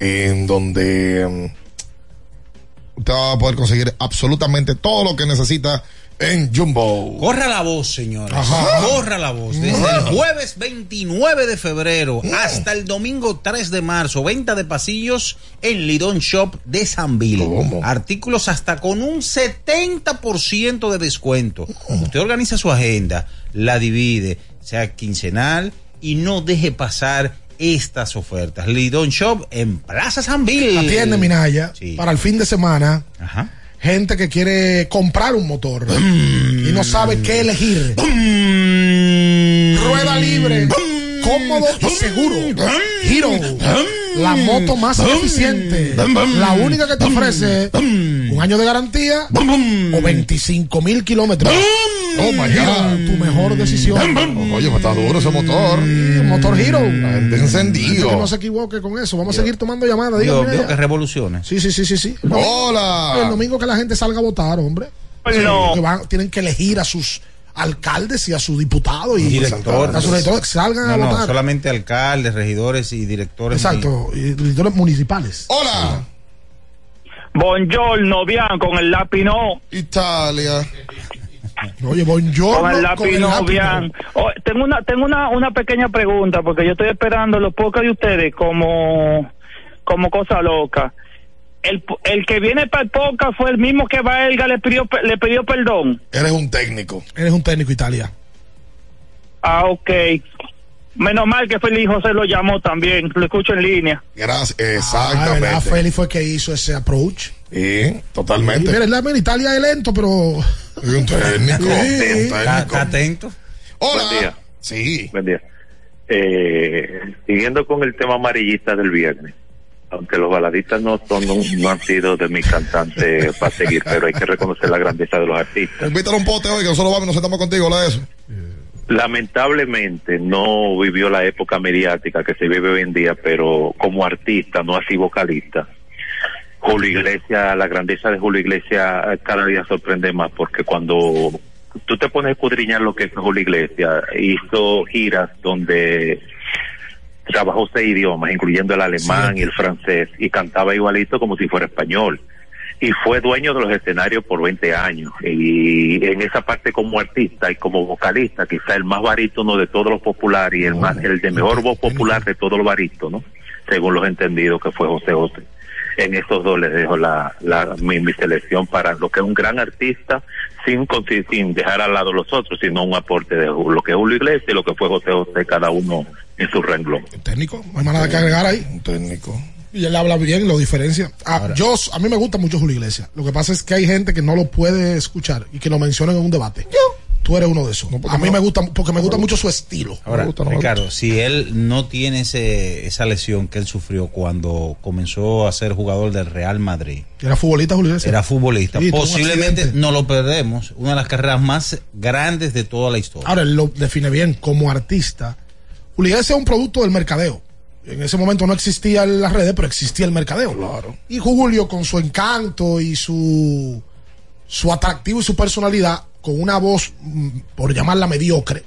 En donde mm, usted va a poder conseguir absolutamente todo lo que necesita en Jumbo. Corra la voz, señores. Ajá. Corra la voz. Desde el jueves 29 de febrero hasta el domingo 3 de marzo, venta de pasillos en Lidón Shop de San Bill. Artículos hasta con un 70% de descuento. Usted organiza su agenda, la divide, sea quincenal y no deje pasar estas ofertas. Lidón Shop en Plaza San Bill. Atiende, Minaya, Sí. para el fin de semana. Ajá. Gente que quiere comprar un motor y no sabe qué elegir. Rueda libre, cómodo y seguro. Hero, la moto más eficiente. La única que te ofrece un año de garantía o 25 mil kilómetros. Oh my God. Tu mejor decisión. Oye, me está duro ese motor. Motor Hero. La gente Que encendido. no se equivoque con eso. Vamos a seguir tomando llamadas. Digo, que revoluciones. Sí, sí, sí, sí, sí. Hola. El domingo que la gente salga a votar, hombre. No. Que van- tienen que elegir a sus alcaldes y a sus diputados y Directores. a sus directores que salgan No, a no, votar. solamente alcaldes, regidores y directores. Exacto, y directores municipales. Hola. Buongiorno, bien, con el lápiz no. Italia. Oye, buongiorno. Con el no, lápiz bien. Oh, tengo una, tengo una, una pequeña pregunta, porque yo estoy esperando los pocos de ustedes como, como cosa loca. El, el que viene para el podcast fue el mismo que Valga le pidió, le pidió perdón. Eres un técnico. Eres un técnico Italia. Ah, ok. Menos mal que Feliz José lo llamó también, lo escucho en línea. Gracias. Ah, Exactamente. ¿verdad? Félix fue que hizo ese approach. Sí, Y totalmente. mira, la- en Italia es lento, pero. Un técnico. Sí. un Está, técnico. está atento. Hola. Buen día. Sí. Buen día. Eh, siguiendo con el tema amarillista del viernes, aunque los baladistas no son no han sido de mis cantantes para seguir, pero hay que reconocer la grandeza de los artistas. Un pote hoy que nosotros vamos nos sentamos contigo, de eso. Lamentablemente no vivió la época mediática que se vive hoy en día, pero como artista, no así vocalista. Julio Iglesias, la grandeza de Julio Iglesias cada día sorprende más porque cuando tú te pones a escudriñar lo que es Julio Iglesias, hizo giras donde trabajó seis idiomas, incluyendo el alemán y el francés, y cantaba igualito como si fuera español. Y fue dueño de los escenarios por 20 años. Y en esa parte como artista y como vocalista, quizá el más barítono de todos los populares y el más, el de mejor voz popular de todos los barítonos, según los entendidos que fue José José. En esos dos les dejo la, la, mi, mi selección para lo que es un gran artista, sin, sin dejar al lado los otros, sino un aporte de lo que es Julio Iglesias y lo que fue José José, cada uno en su renglón. técnico, no hay más nada que agregar ahí. Un técnico. Y él habla bien, lo diferencia. Ah, yo, a mí me gusta mucho Julio Iglesias. Lo que pasa es que hay gente que no lo puede escuchar y que lo mencionan en un debate. Tú tú eres uno de esos. a mí me gusta, porque me gusta mucho su estilo. Ahora, Me gusta, no Ricardo, si él no tiene ese, esa lesión que él sufrió cuando comenzó a ser jugador del Real Madrid. Era futbolista, Julio Iglesias. era futbolista, Sí, posiblemente no lo perdemos, una de las carreras más grandes de toda la historia. Ahora, él lo define bien como artista. Julio Iglesias es un producto del mercadeo. En ese momento no existía las redes, pero existía el mercadeo. Claro. Y Julio, con su encanto y su, su atractivo y su personalidad, con una voz, mm, por llamarla mediocre,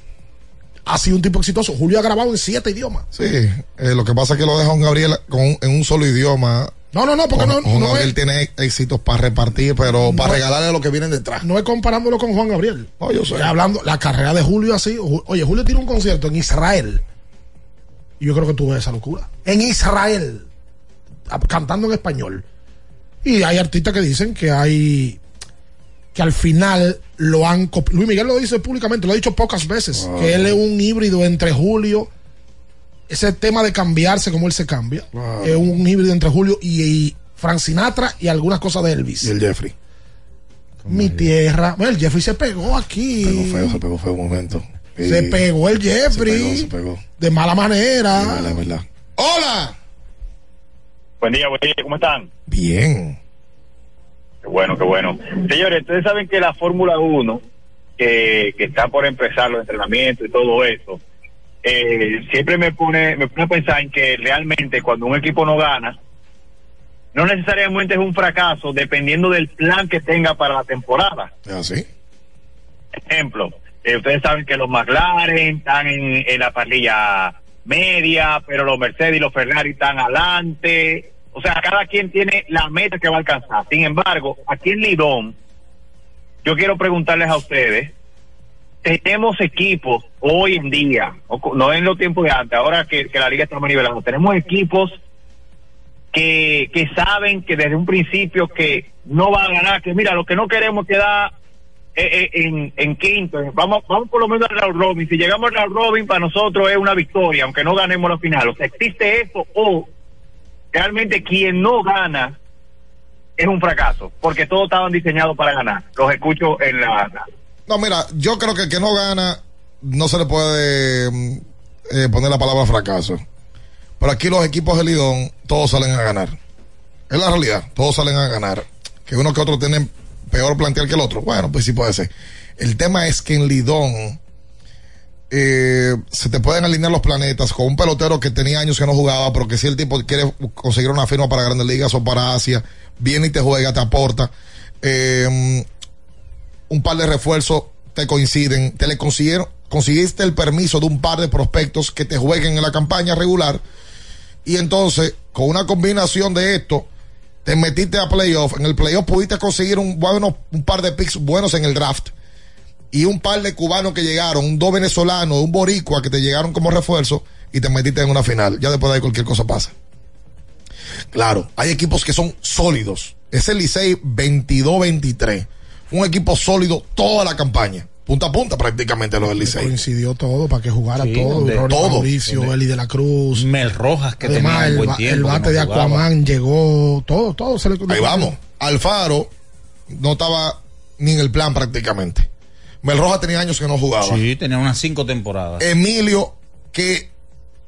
ha sido un tipo exitoso. Julio ha grabado en siete idiomas. Sí, eh, lo que pasa es que lo deja un Gabriel con, en un solo idioma. No, no, no, porque no, Juan no Gabriel es, tiene éxitos para repartir, pero No para regalarle lo que vienen detrás. no es comparándolo con Juan Gabriel. No, yo sé. Ya hablando, la carrera de Julio así. Oye, Julio tiene un concierto en Israel. Y yo creo que tú ves esa locura. En Israel. Cantando en español. Y hay artistas que dicen que hay. Que al final lo han copiado. Luis Miguel lo dice públicamente, lo ha dicho pocas veces. Wow. Que él es un híbrido entre Julio. Ese tema de cambiarse como él se cambia. Wow. Es un híbrido entre Julio y, y Frank Sinatra y algunas cosas de Elvis. Y el Jeffrey. Mi tierra. Bueno, el Jeffrey se pegó aquí. Pegó feo, se pegó feo un momento. Sí. Se pegó el Jeffrey. Se pegó, se pegó. De mala manera. Verdad. ¡Hola! Buen día, buen día, ¿cómo están? Bien. Qué bueno, qué bueno. Señores, ustedes saben que la Fórmula 1, que, que está por empezar los entrenamientos y todo eso, eh, siempre me pone, me pone a pensar en que realmente cuando un equipo no gana, no necesariamente es un fracaso dependiendo del plan que tenga para la temporada. ¿Es así? Ejemplo, eh, ustedes saben que los McLaren están en, la parrilla media, pero los Mercedes y los Ferrari están adelante. O sea, cada quien tiene la meta que va a alcanzar. Sin embargo, aquí en Lidón, yo quiero preguntarles a ustedes, tenemos equipos hoy en día, no en los tiempos de antes, ahora que, la liga está más tenemos equipos que, que saben que desde un principio que no van a ganar, que mira, lo que no queremos queda eh, eh, en, en quinto, vamos, vamos por lo menos al round robin, si llegamos al round robin para nosotros es una victoria, aunque no ganemos la final, o sea, existe eso o realmente quien no gana es un fracaso, porque todos estaban diseñados para ganar, los escucho en la... No, mira, yo creo que el que no gana no se le puede mm, eh, poner la palabra fracaso. Pero aquí los equipos de Lidón, todos salen a ganar. Es la realidad, todos salen a ganar. Que uno que otro tienen peor plantear que el otro. Bueno, pues sí puede ser. El tema es que en Lidón eh, se te pueden alinear los planetas con un pelotero que tenía años que no jugaba, pero que si el tipo quiere conseguir una firma para grandes ligas o para Asia, viene y te juega, te aporta. Eh, un par de refuerzos te coinciden, te le consiguieron, conseguiste el permiso de un par de prospectos que te jueguen en la campaña regular y entonces con una combinación de esto te metiste a playoff, en el playoff pudiste conseguir un, un par de picks buenos en el draft y un par de cubanos que llegaron, un dos venezolanos, un boricua que te llegaron como refuerzo y te metiste en una final. Ya después de ahí cualquier cosa pasa. Claro, hay equipos que son sólidos. Ese Licey 22-23. Un equipo sólido toda la campaña. Punta a punta prácticamente los del Licey. Coincidió todo para que jugara Sí, todo. todo. Mauricio, Eli de la Cruz. Mel Rojas, que Además, tenía un el, buen ba- tiempo. el que bate no de jugaba. Aquaman llegó. Todo, todo se le Ahí vamos. Alfaro no estaba ni en el plan prácticamente. Mel Roja tenía años que no jugaba. Sí, tenía unas cinco temporadas. Emilio, que,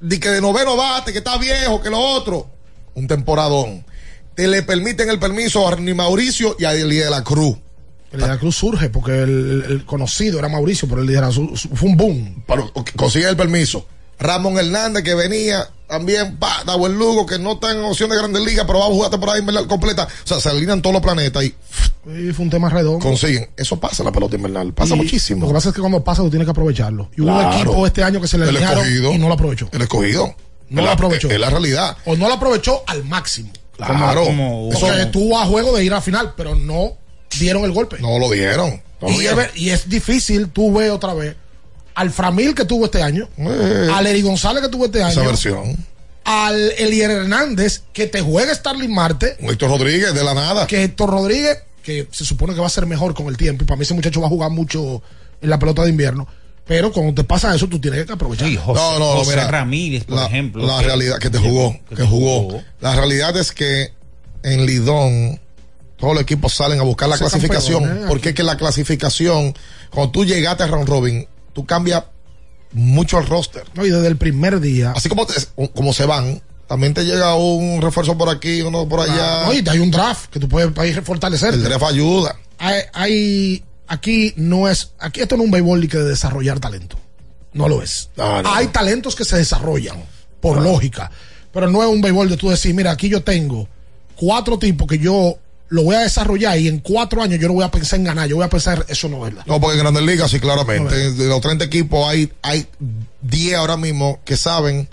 di que de noveno bate, que está viejo, que lo otro. Un temporadón. Te le permiten el permiso a Arni Mauricio y a Eli de la Cruz. El de la Cruz surge porque el, el conocido era Mauricio, pero el de la Cruz fue un boom. Pero consigue el permiso. Ramón Hernández, que venía también, pa, Dawel Lugo, que no está en opción de Grandes Ligas, pero va a jugar temporada invernal completa. O sea, se alinean todos los planetas y Y fue un tema redondo. consiguen. Eso pasa en la pelota invernal. Pasa Y muchísimo. Lo que pasa es que cuando pasa tú tienes que aprovecharlo. Y hubo un Claro. equipo este año que se le escogido. y no lo aprovechó. El escogido. No lo aprovechó. Es la realidad. O no lo aprovechó al máximo. Claro. como- Eso Porque estuvo a juego de ir a final, pero no dieron el golpe. no lo dieron. No lo y, es, dieron. ver- y es difícil, tú ves otra vez al Framil que tuvo este año, Eh, al Eri González que tuvo este esa año, versión. al Elier Hernández que te juega Starling Marte, Un Héctor Rodríguez de la nada. que Héctor Rodríguez, que se supone que va a ser mejor con el tiempo, y para mí ese muchacho va a jugar mucho en la pelota de invierno. Pero cuando te pasa eso, tú tienes que aprovechar. Sí, José, No, no, no, José mira. Ramírez, por la, ejemplo. La que- realidad que te jugó, que, jugó. La realidad es que en Lidón todos los equipos salen a buscar la clasificación, campeones, porque es que la clasificación, cuando tú llegaste a round robin, tú cambias mucho el roster. No, y desde el primer día. Así como, te- como se van, también te llega un refuerzo por aquí, uno por allá. No, y hay un draft que tú puedes ir fortalecer. El draft ayuda. Hay, hay- aquí no es, aquí esto no es un béisbol que de desarrollar talento. No lo es. No, no. Hay talentos que se desarrollan por lógica, pero no es un béisbol de tú decir, mira, aquí yo tengo cuatro tipos que yo lo voy a desarrollar y en cuatro años yo no voy a pensar en ganar, yo voy a pensar, eso no es verdad. No, porque en Grandes Ligas sí, claramente. De los 30 equipos hay, hay 10 ahora mismo que saben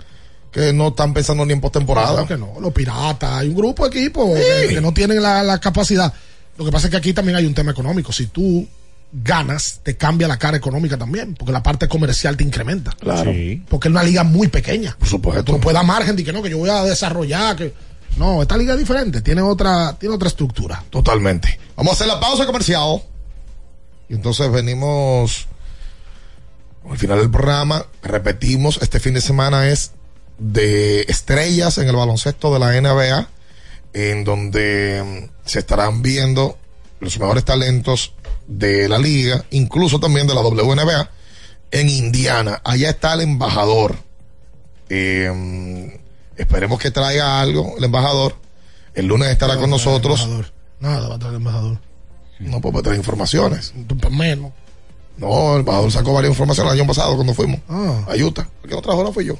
que no están pensando ni en postemporada. Claro que no, los piratas, hay un grupo de equipos que, que no tienen la, la capacidad. Lo que pasa es que aquí también hay un tema económico. Si tú ganas, te cambia la cara económica también, porque la parte comercial te incrementa. Claro. Porque es una liga muy pequeña. Por supuesto. Tú no puedes dar margen de que no, que yo voy a desarrollar, que no, esta liga es diferente, tiene otra, tiene otra estructura. Totalmente. Vamos a hacer la pausa comercial. Y entonces venimos al final del programa. Repetimos, este fin de semana es de estrellas en el baloncesto de la NBA, en donde mm, se estarán viendo los mejores talentos de la liga, incluso también de la WNBA, en Indiana. Allá está el embajador. Eh, esperemos que traiga algo el embajador. El lunes estará con nosotros. Nada, va a traer el embajador. No puede traer informaciones. Menos. No, el embajador sacó varias informaciones el año pasado cuando fuimos Ah. a Utah. El que no trajo no fui yo.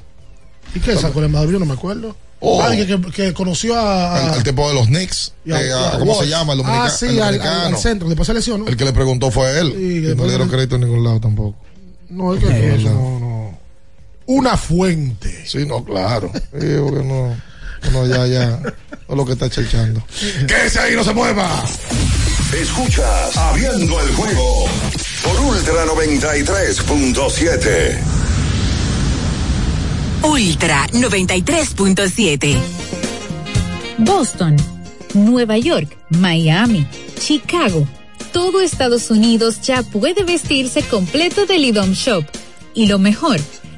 ¿Y qué sacó el embajador? Yo no me acuerdo. Oh. Alguien que, que conoció a. El, el tipo de los Knicks. a- eh, a- a ¿Cómo se llama? El, Ah, sí, el al, al- al centro, después se lesionó. El que le preguntó fue él. Sí, que y no le dieron crédito en ningún lado tampoco. No, es que no, no. Una fuente. Sí, no, claro. Sí, porque no, uno ya, ya, no es lo que está chechando. ¡Quédese ahí, no se mueva! Escuchas Abriendo el juego por Ultra 93.7. Ultra 93.7. Boston, Nueva York, Miami, Chicago. Todo Estados Unidos ya puede vestirse completo del IDOM Shop. Y lo mejor,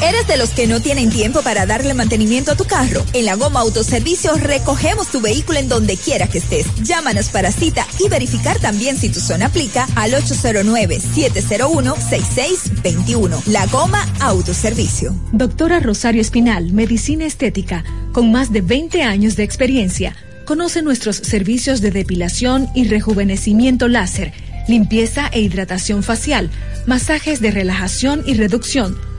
¿Eres de los que no tienen tiempo para darle mantenimiento a tu carro? En la Goma Autoservicio recogemos tu vehículo en donde quiera que estés. Llámanos para cita y verificar también si tu zona aplica al 809-701-6621. La Goma Autoservicio. Doctora Rosario Espinal, Medicina Estética, con más de 20 años de experiencia. Conoce nuestros servicios de depilación y rejuvenecimiento láser, limpieza e hidratación facial, masajes de relajación y reducción,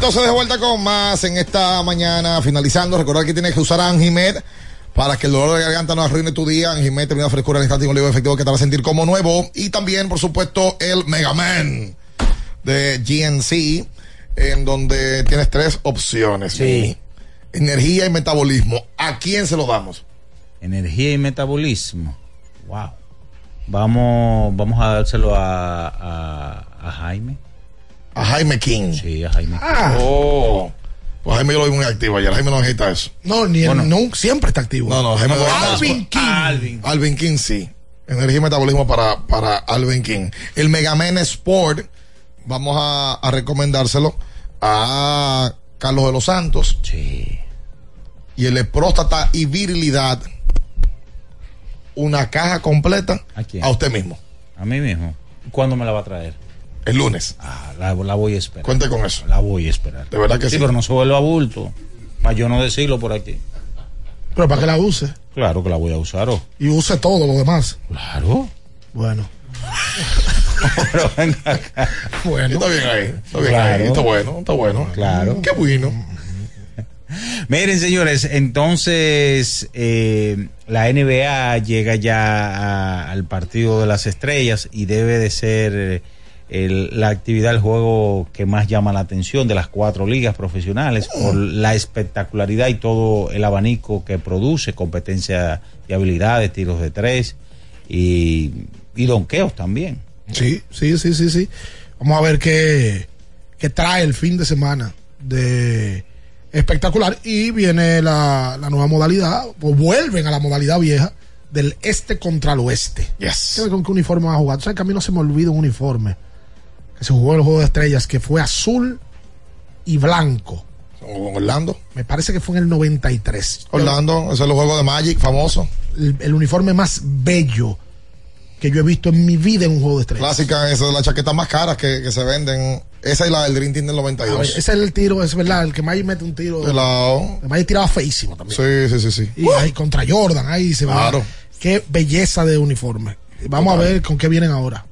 entonces de vuelta con más en esta mañana, finalizando. Recordar que tienes que usar Anjimed para que el dolor de garganta no arruine tu día. Anjimed termina frescura al instante y un olivo efectivo que te va a sentir como nuevo. Y también, por supuesto, el Mega Man de GNC, en donde tienes tres opciones. Sí. Energía y metabolismo. ¿A quién se lo damos? Energía y metabolismo. Wow. Vamos, vamos a dárselo a, a, a Jaime. A Jaime King. Sí, a Jaime. Ah. Oh. Pues Jaime yo lo vi muy activo ayer. Jaime no necesita eso. No, ni Bueno. el, no, siempre está activo. No, no, Jaime Alvin King. Alvin. Alvin King sí. Energía y metabolismo para, para Alvin King. El Mega Man Sport, vamos a, a recomendárselo a Carlos de los Santos. Sí. Y el de próstata y virilidad, una caja completa ¿A quién? a usted mismo. A mí mismo. ¿Cuándo me la va a traer? El lunes. Ah, la, la voy a esperar. Cuente con eso. La voy a esperar. De verdad que sí. pero no se vuelva bulto. Para yo no decirlo por aquí. Pero para que la use. Claro que la voy a usar. oh. Y use todo lo demás. Claro. Bueno. Pero venga acá. Bueno. Está bien ahí. Está bien Claro. ahí. Está bueno. Está bueno. Claro. Qué bueno. Miren, señores, entonces eh, la NBA llega ya a- al partido de las estrellas y debe de ser eh, el- la actividad, el juego que más llama la atención de las cuatro ligas profesionales por la espectacularidad y todo el abanico que produce, competencia de habilidades, tiros de tres y, y donqueos también. Sí, sí, sí, sí, sí. Vamos a ver qué, qué trae el fin de semana de espectacular. Y viene la, la nueva modalidad, o vuelven a la modalidad vieja del este contra el oeste. Yes. ¿Qué- ¿Con qué uniforme va a jugar? Tú sabes que a mí no se me olvida un uniforme que se jugó en el juego de estrellas, que fue azul y blanco. Orlando. Me parece que fue en el 93. Orlando, ese es el juego de Magic famoso. El, el uniforme más bello que yo he visto en mi vida en un juego de estrellas. Clásica, esa es la chaqueta más cara que, que se venden. Esa y la del Dream Team del A ver, 92. ese es el tiro, es verdad, el que Maggi mete un tiro. Pelado. El Maggi tiraba feísimo también. Sí, sí, sí, sí. Y ahí contra Jordan, ahí se va. Claro. Qué belleza de uniforme. Vamos Total. a ver con qué vienen ahora.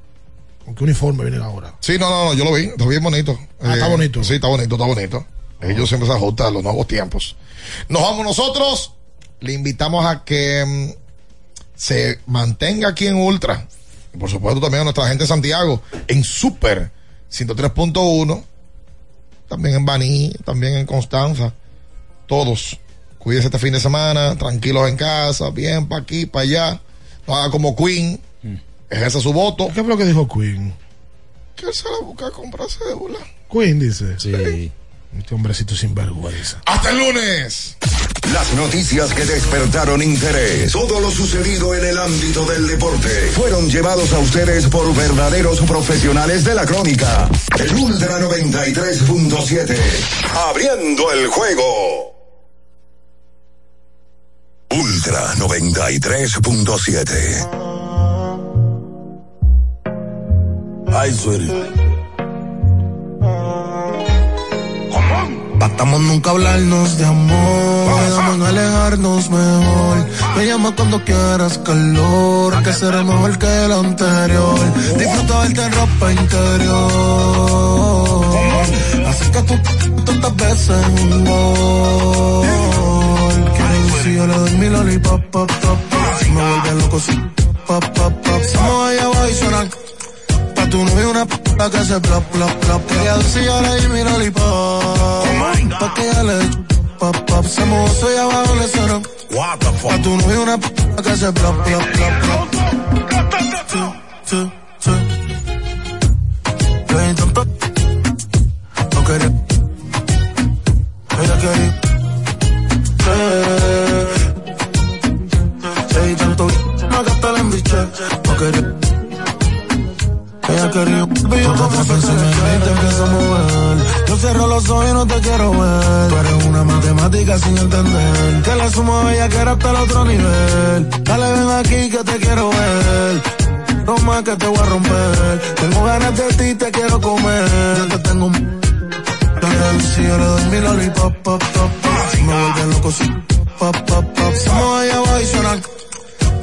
Con qué uniforme vienen ahora. Sí, no, no, no, yo lo vi, está bien bonito. Eh, Ah, está bonito. Sí, está bonito, está bonito. Ellos siempre se ajustan a los nuevos tiempos. Nos vamos nosotros. Le invitamos a que mm, se mantenga aquí en Ultra. Y por supuesto también a nuestra gente de Santiago en Super 103.1. También en Baní, también en Constanza. Todos. Cuídense este fin de semana, tranquilos en casa, bien para aquí, para allá. No haga como Queen. Ejerce su voto. ¿Qué fue lo que dijo Queen? Que él se la busca a comprar cédula. Queen dice. Sí. Este hombrecito sin vergüenza. Hasta el lunes. Las noticias que despertaron interés, todo lo sucedido en el ámbito del deporte, fueron llevados a ustedes por verdaderos profesionales de la crónica. El Ultra 93.7, abriendo el juego. Ultra 93.7. Ay, sweetie. Batamos nunca hablarnos de amor. Quedamos en alejarnos mejor. Me llama cuando quieras calor. Que será mejor que el anterior. Disfruta verte en ropa interior. Que tú tantas veces en un gol. Quiero si yo le doy mi lollipop, pop, pop. Si me vuelve loco, si pop, pop, pop. Somos allá abajo y suena tu novio una p que se plop, plop, plop. Quería decir yo le di mi lollipop. Pa' que ella le dé pop, pop. Se mozo y abajo le suena. Pa' tu novio una p que se plop, plop, plop, plop. Sí, sí, sí. Entender. Que la sumo a ella que era hasta el otro nivel. Dale, ven aquí que te quiero ver. No más que te voy a romper. Tengo ganas de ti, te quiero comer. Yo te tengo un... Si yo le doy mi lollipop, pop, pop, pop. Si me vuelve loco, si pop, pop, pop. Somos allá abajo y suena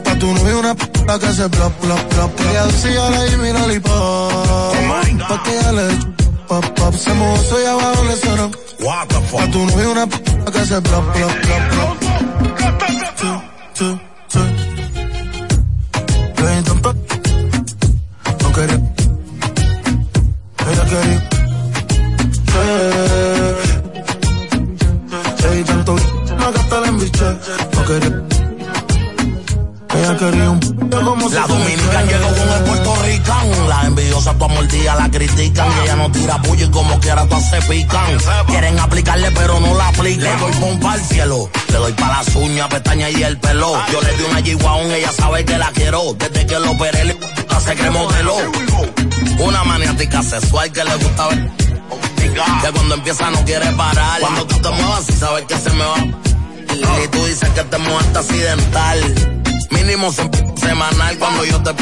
Pa' tu novio una p que se plop, plop, plop. Quería decir yo le di mi lollipop. Pa' que ella le pop, pop. Se mojó soy abajo le sonó. What the fuck? A tu novio una p que plop, plop, plop, plop. Todas pican. Quieren aplicarle pero no la aplican. Le doy pompa al cielo. Le doy pa' las uñas, pestañas y el pelo. Yo le di una G-Wagon, ella sabe que la quiero. Desde que lo operé le se cree modelo. Una maniática sexual que le gusta ver. Que cuando empieza no quiere parar. Cuando tú te muevas sabes que se me va. Y tú dices que te mueves accidental. Mínimo se- semanal cuando yo te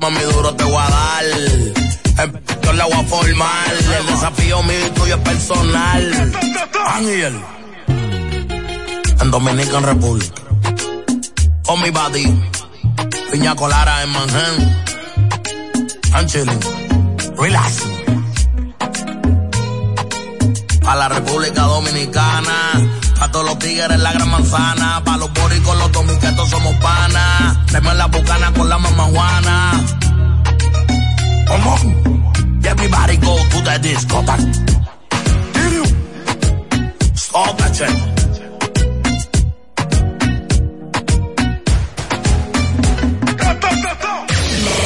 mami duro te voy a dar. Yo la voy a formar. El desafío mío y tuyo es personal. Ángel. En Dominican Republic. Con mi body. Piña Colara en Manhattan. I'm chilling. Relax. A la República Dominicana. A todos los tigres la gran manzana. Pa' los boricos, los dominicanos somos panas. Tenemos la bucana con la mamá Juana. Come on. Everybody go to the discotheque. Stop that shit.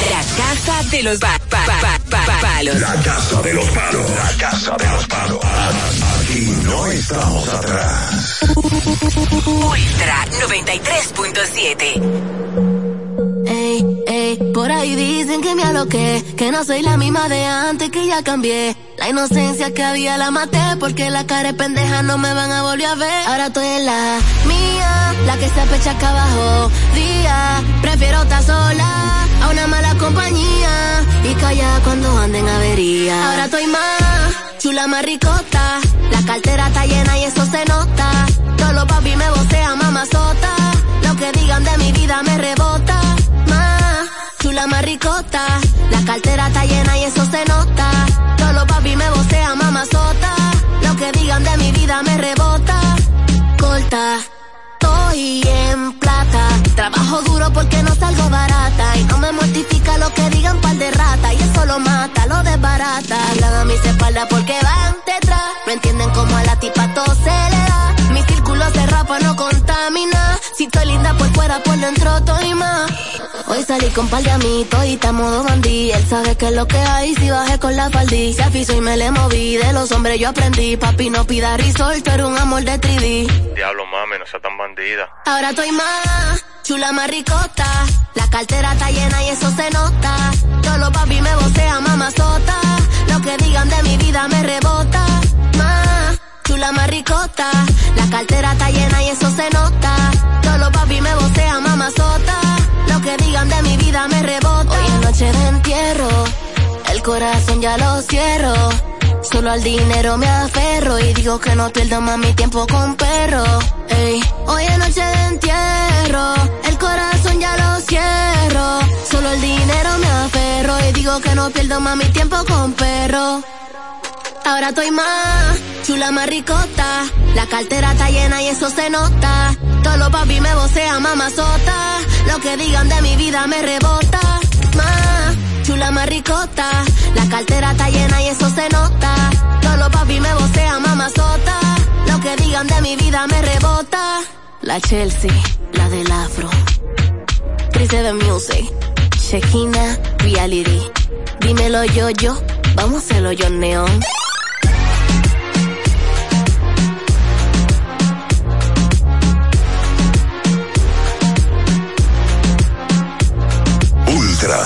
La casa de los pa- pa- pa- pa- palos. La casa de los palos. La casa de los palos. Aquí no estamos atrás. Ultra 93.7. Por ahí dicen que me aloqué, que no soy la misma de antes, que ya cambié. La inocencia que había la maté, porque la cara de pendeja no me van a volver a ver. Ahora estoy en la mía, la que se apecha acá abajo. Día, prefiero estar sola, a una mala compañía, y callada cuando anden avería. Ahora estoy más, chula más ricota, la cartera está llena y eso se nota. Todos los papi me vocean, mamazota, lo que digan de mi vida me rebota. Chula más ricota, la cartera está llena y eso se nota. Todos los papi me vocean, mamazota, lo que digan de mi vida me rebota. Corta. Estoy en plata, trabajo duro porque no salgo barata y no me mortifica lo que digan par de rata y eso lo mata, lo desbarata. Hablan a mis espaldas porque van detrás, no entienden cómo a la tipa todo se le da. Mi círculo cerrado pa' no contamina, si estoy linda por fuera, por dentro estoy más. Hoy salí con par de amitos y está modo bandí, él sabe que es lo que hay si bajé con la faldí. Se afizo y me le moví, de los hombres yo aprendí, papi no pida risol, tú eres un amor de 3D. Diablo, mami, no sea tan bandida. Ahora estoy más, chula más ricota. La cartera está llena y eso se nota. Todos los papi me vocean, mamazota. Lo que digan de mi vida me rebota. Más, chula más ricota. La cartera está llena y eso me rebota. Hoy es noche de entierro. El corazón ya lo cierro. Solo al dinero me aferro y digo que no pierdo más mi tiempo con perro. Ey, hoy es noche de entierro, el corazón ya lo cierro. Solo el dinero me aferro y digo que no pierdo más mi tiempo con perro. Ahora estoy más, chula más ricota. La cartera está llena y eso se nota. Todos los papi me vocean, mamazota. Lo que digan de mi vida me rebota. Más, chula más ricota. La cartera está llena y eso se nota. Todos los papi me vocean, mamazota. Lo que digan de mi vida me rebota. La Chelsea, la del afro. Trise de Music. Shekina, Reality. Dímelo yo, yo. Vamos a hacerlo yo, Neón.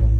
Thank you.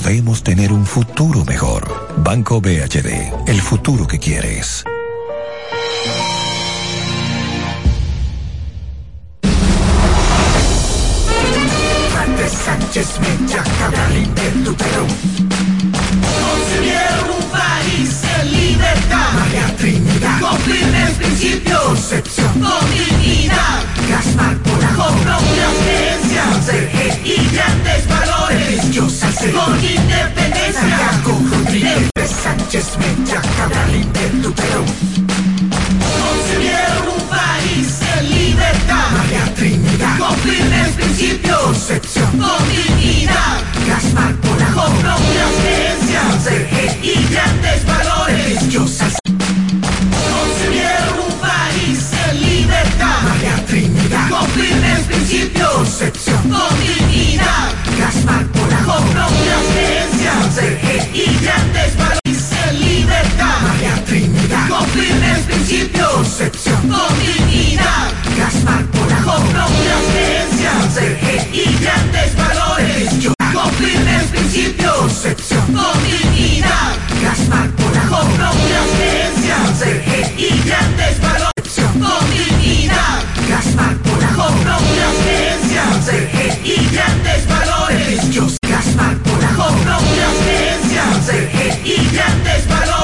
podemos tener un futuro mejor. Banco BHD, el futuro que quieres. Libertad. María Trinidad. Con firmes principios. Concepción. Con dignidad. Gaspar Polanco. Con propias creencias. Y grandes valores. Yo sé. Con independencia. Santiago Rodríguez. Sánchez Mella, Cabral, Concibieron un país en libertad. María Trinidad. Con firmes principios. Concepción. Con dignidad. Gaspar Polanco. Con propias creencias. Y grandes valores. Religiosas. Concibieron un país en libertad. María Trinidad. Con firmes principios. Concepción. Con dignidad. Gaspar Polanco. Con propias creencias. Y grandes valores con firmes principios, concepción, con dignidad, gaspar Polaco, con propias creencias, de y grandes valores, Yo, con principios, concepción, con dignidad, gaspar Polaco, con propias creencias, de y grandes valores, con dignidad, gaspar Polaco, con propias creencias, de y grandes valores, Yo, gaspar Polaco, con propias creencias, y grandes valores.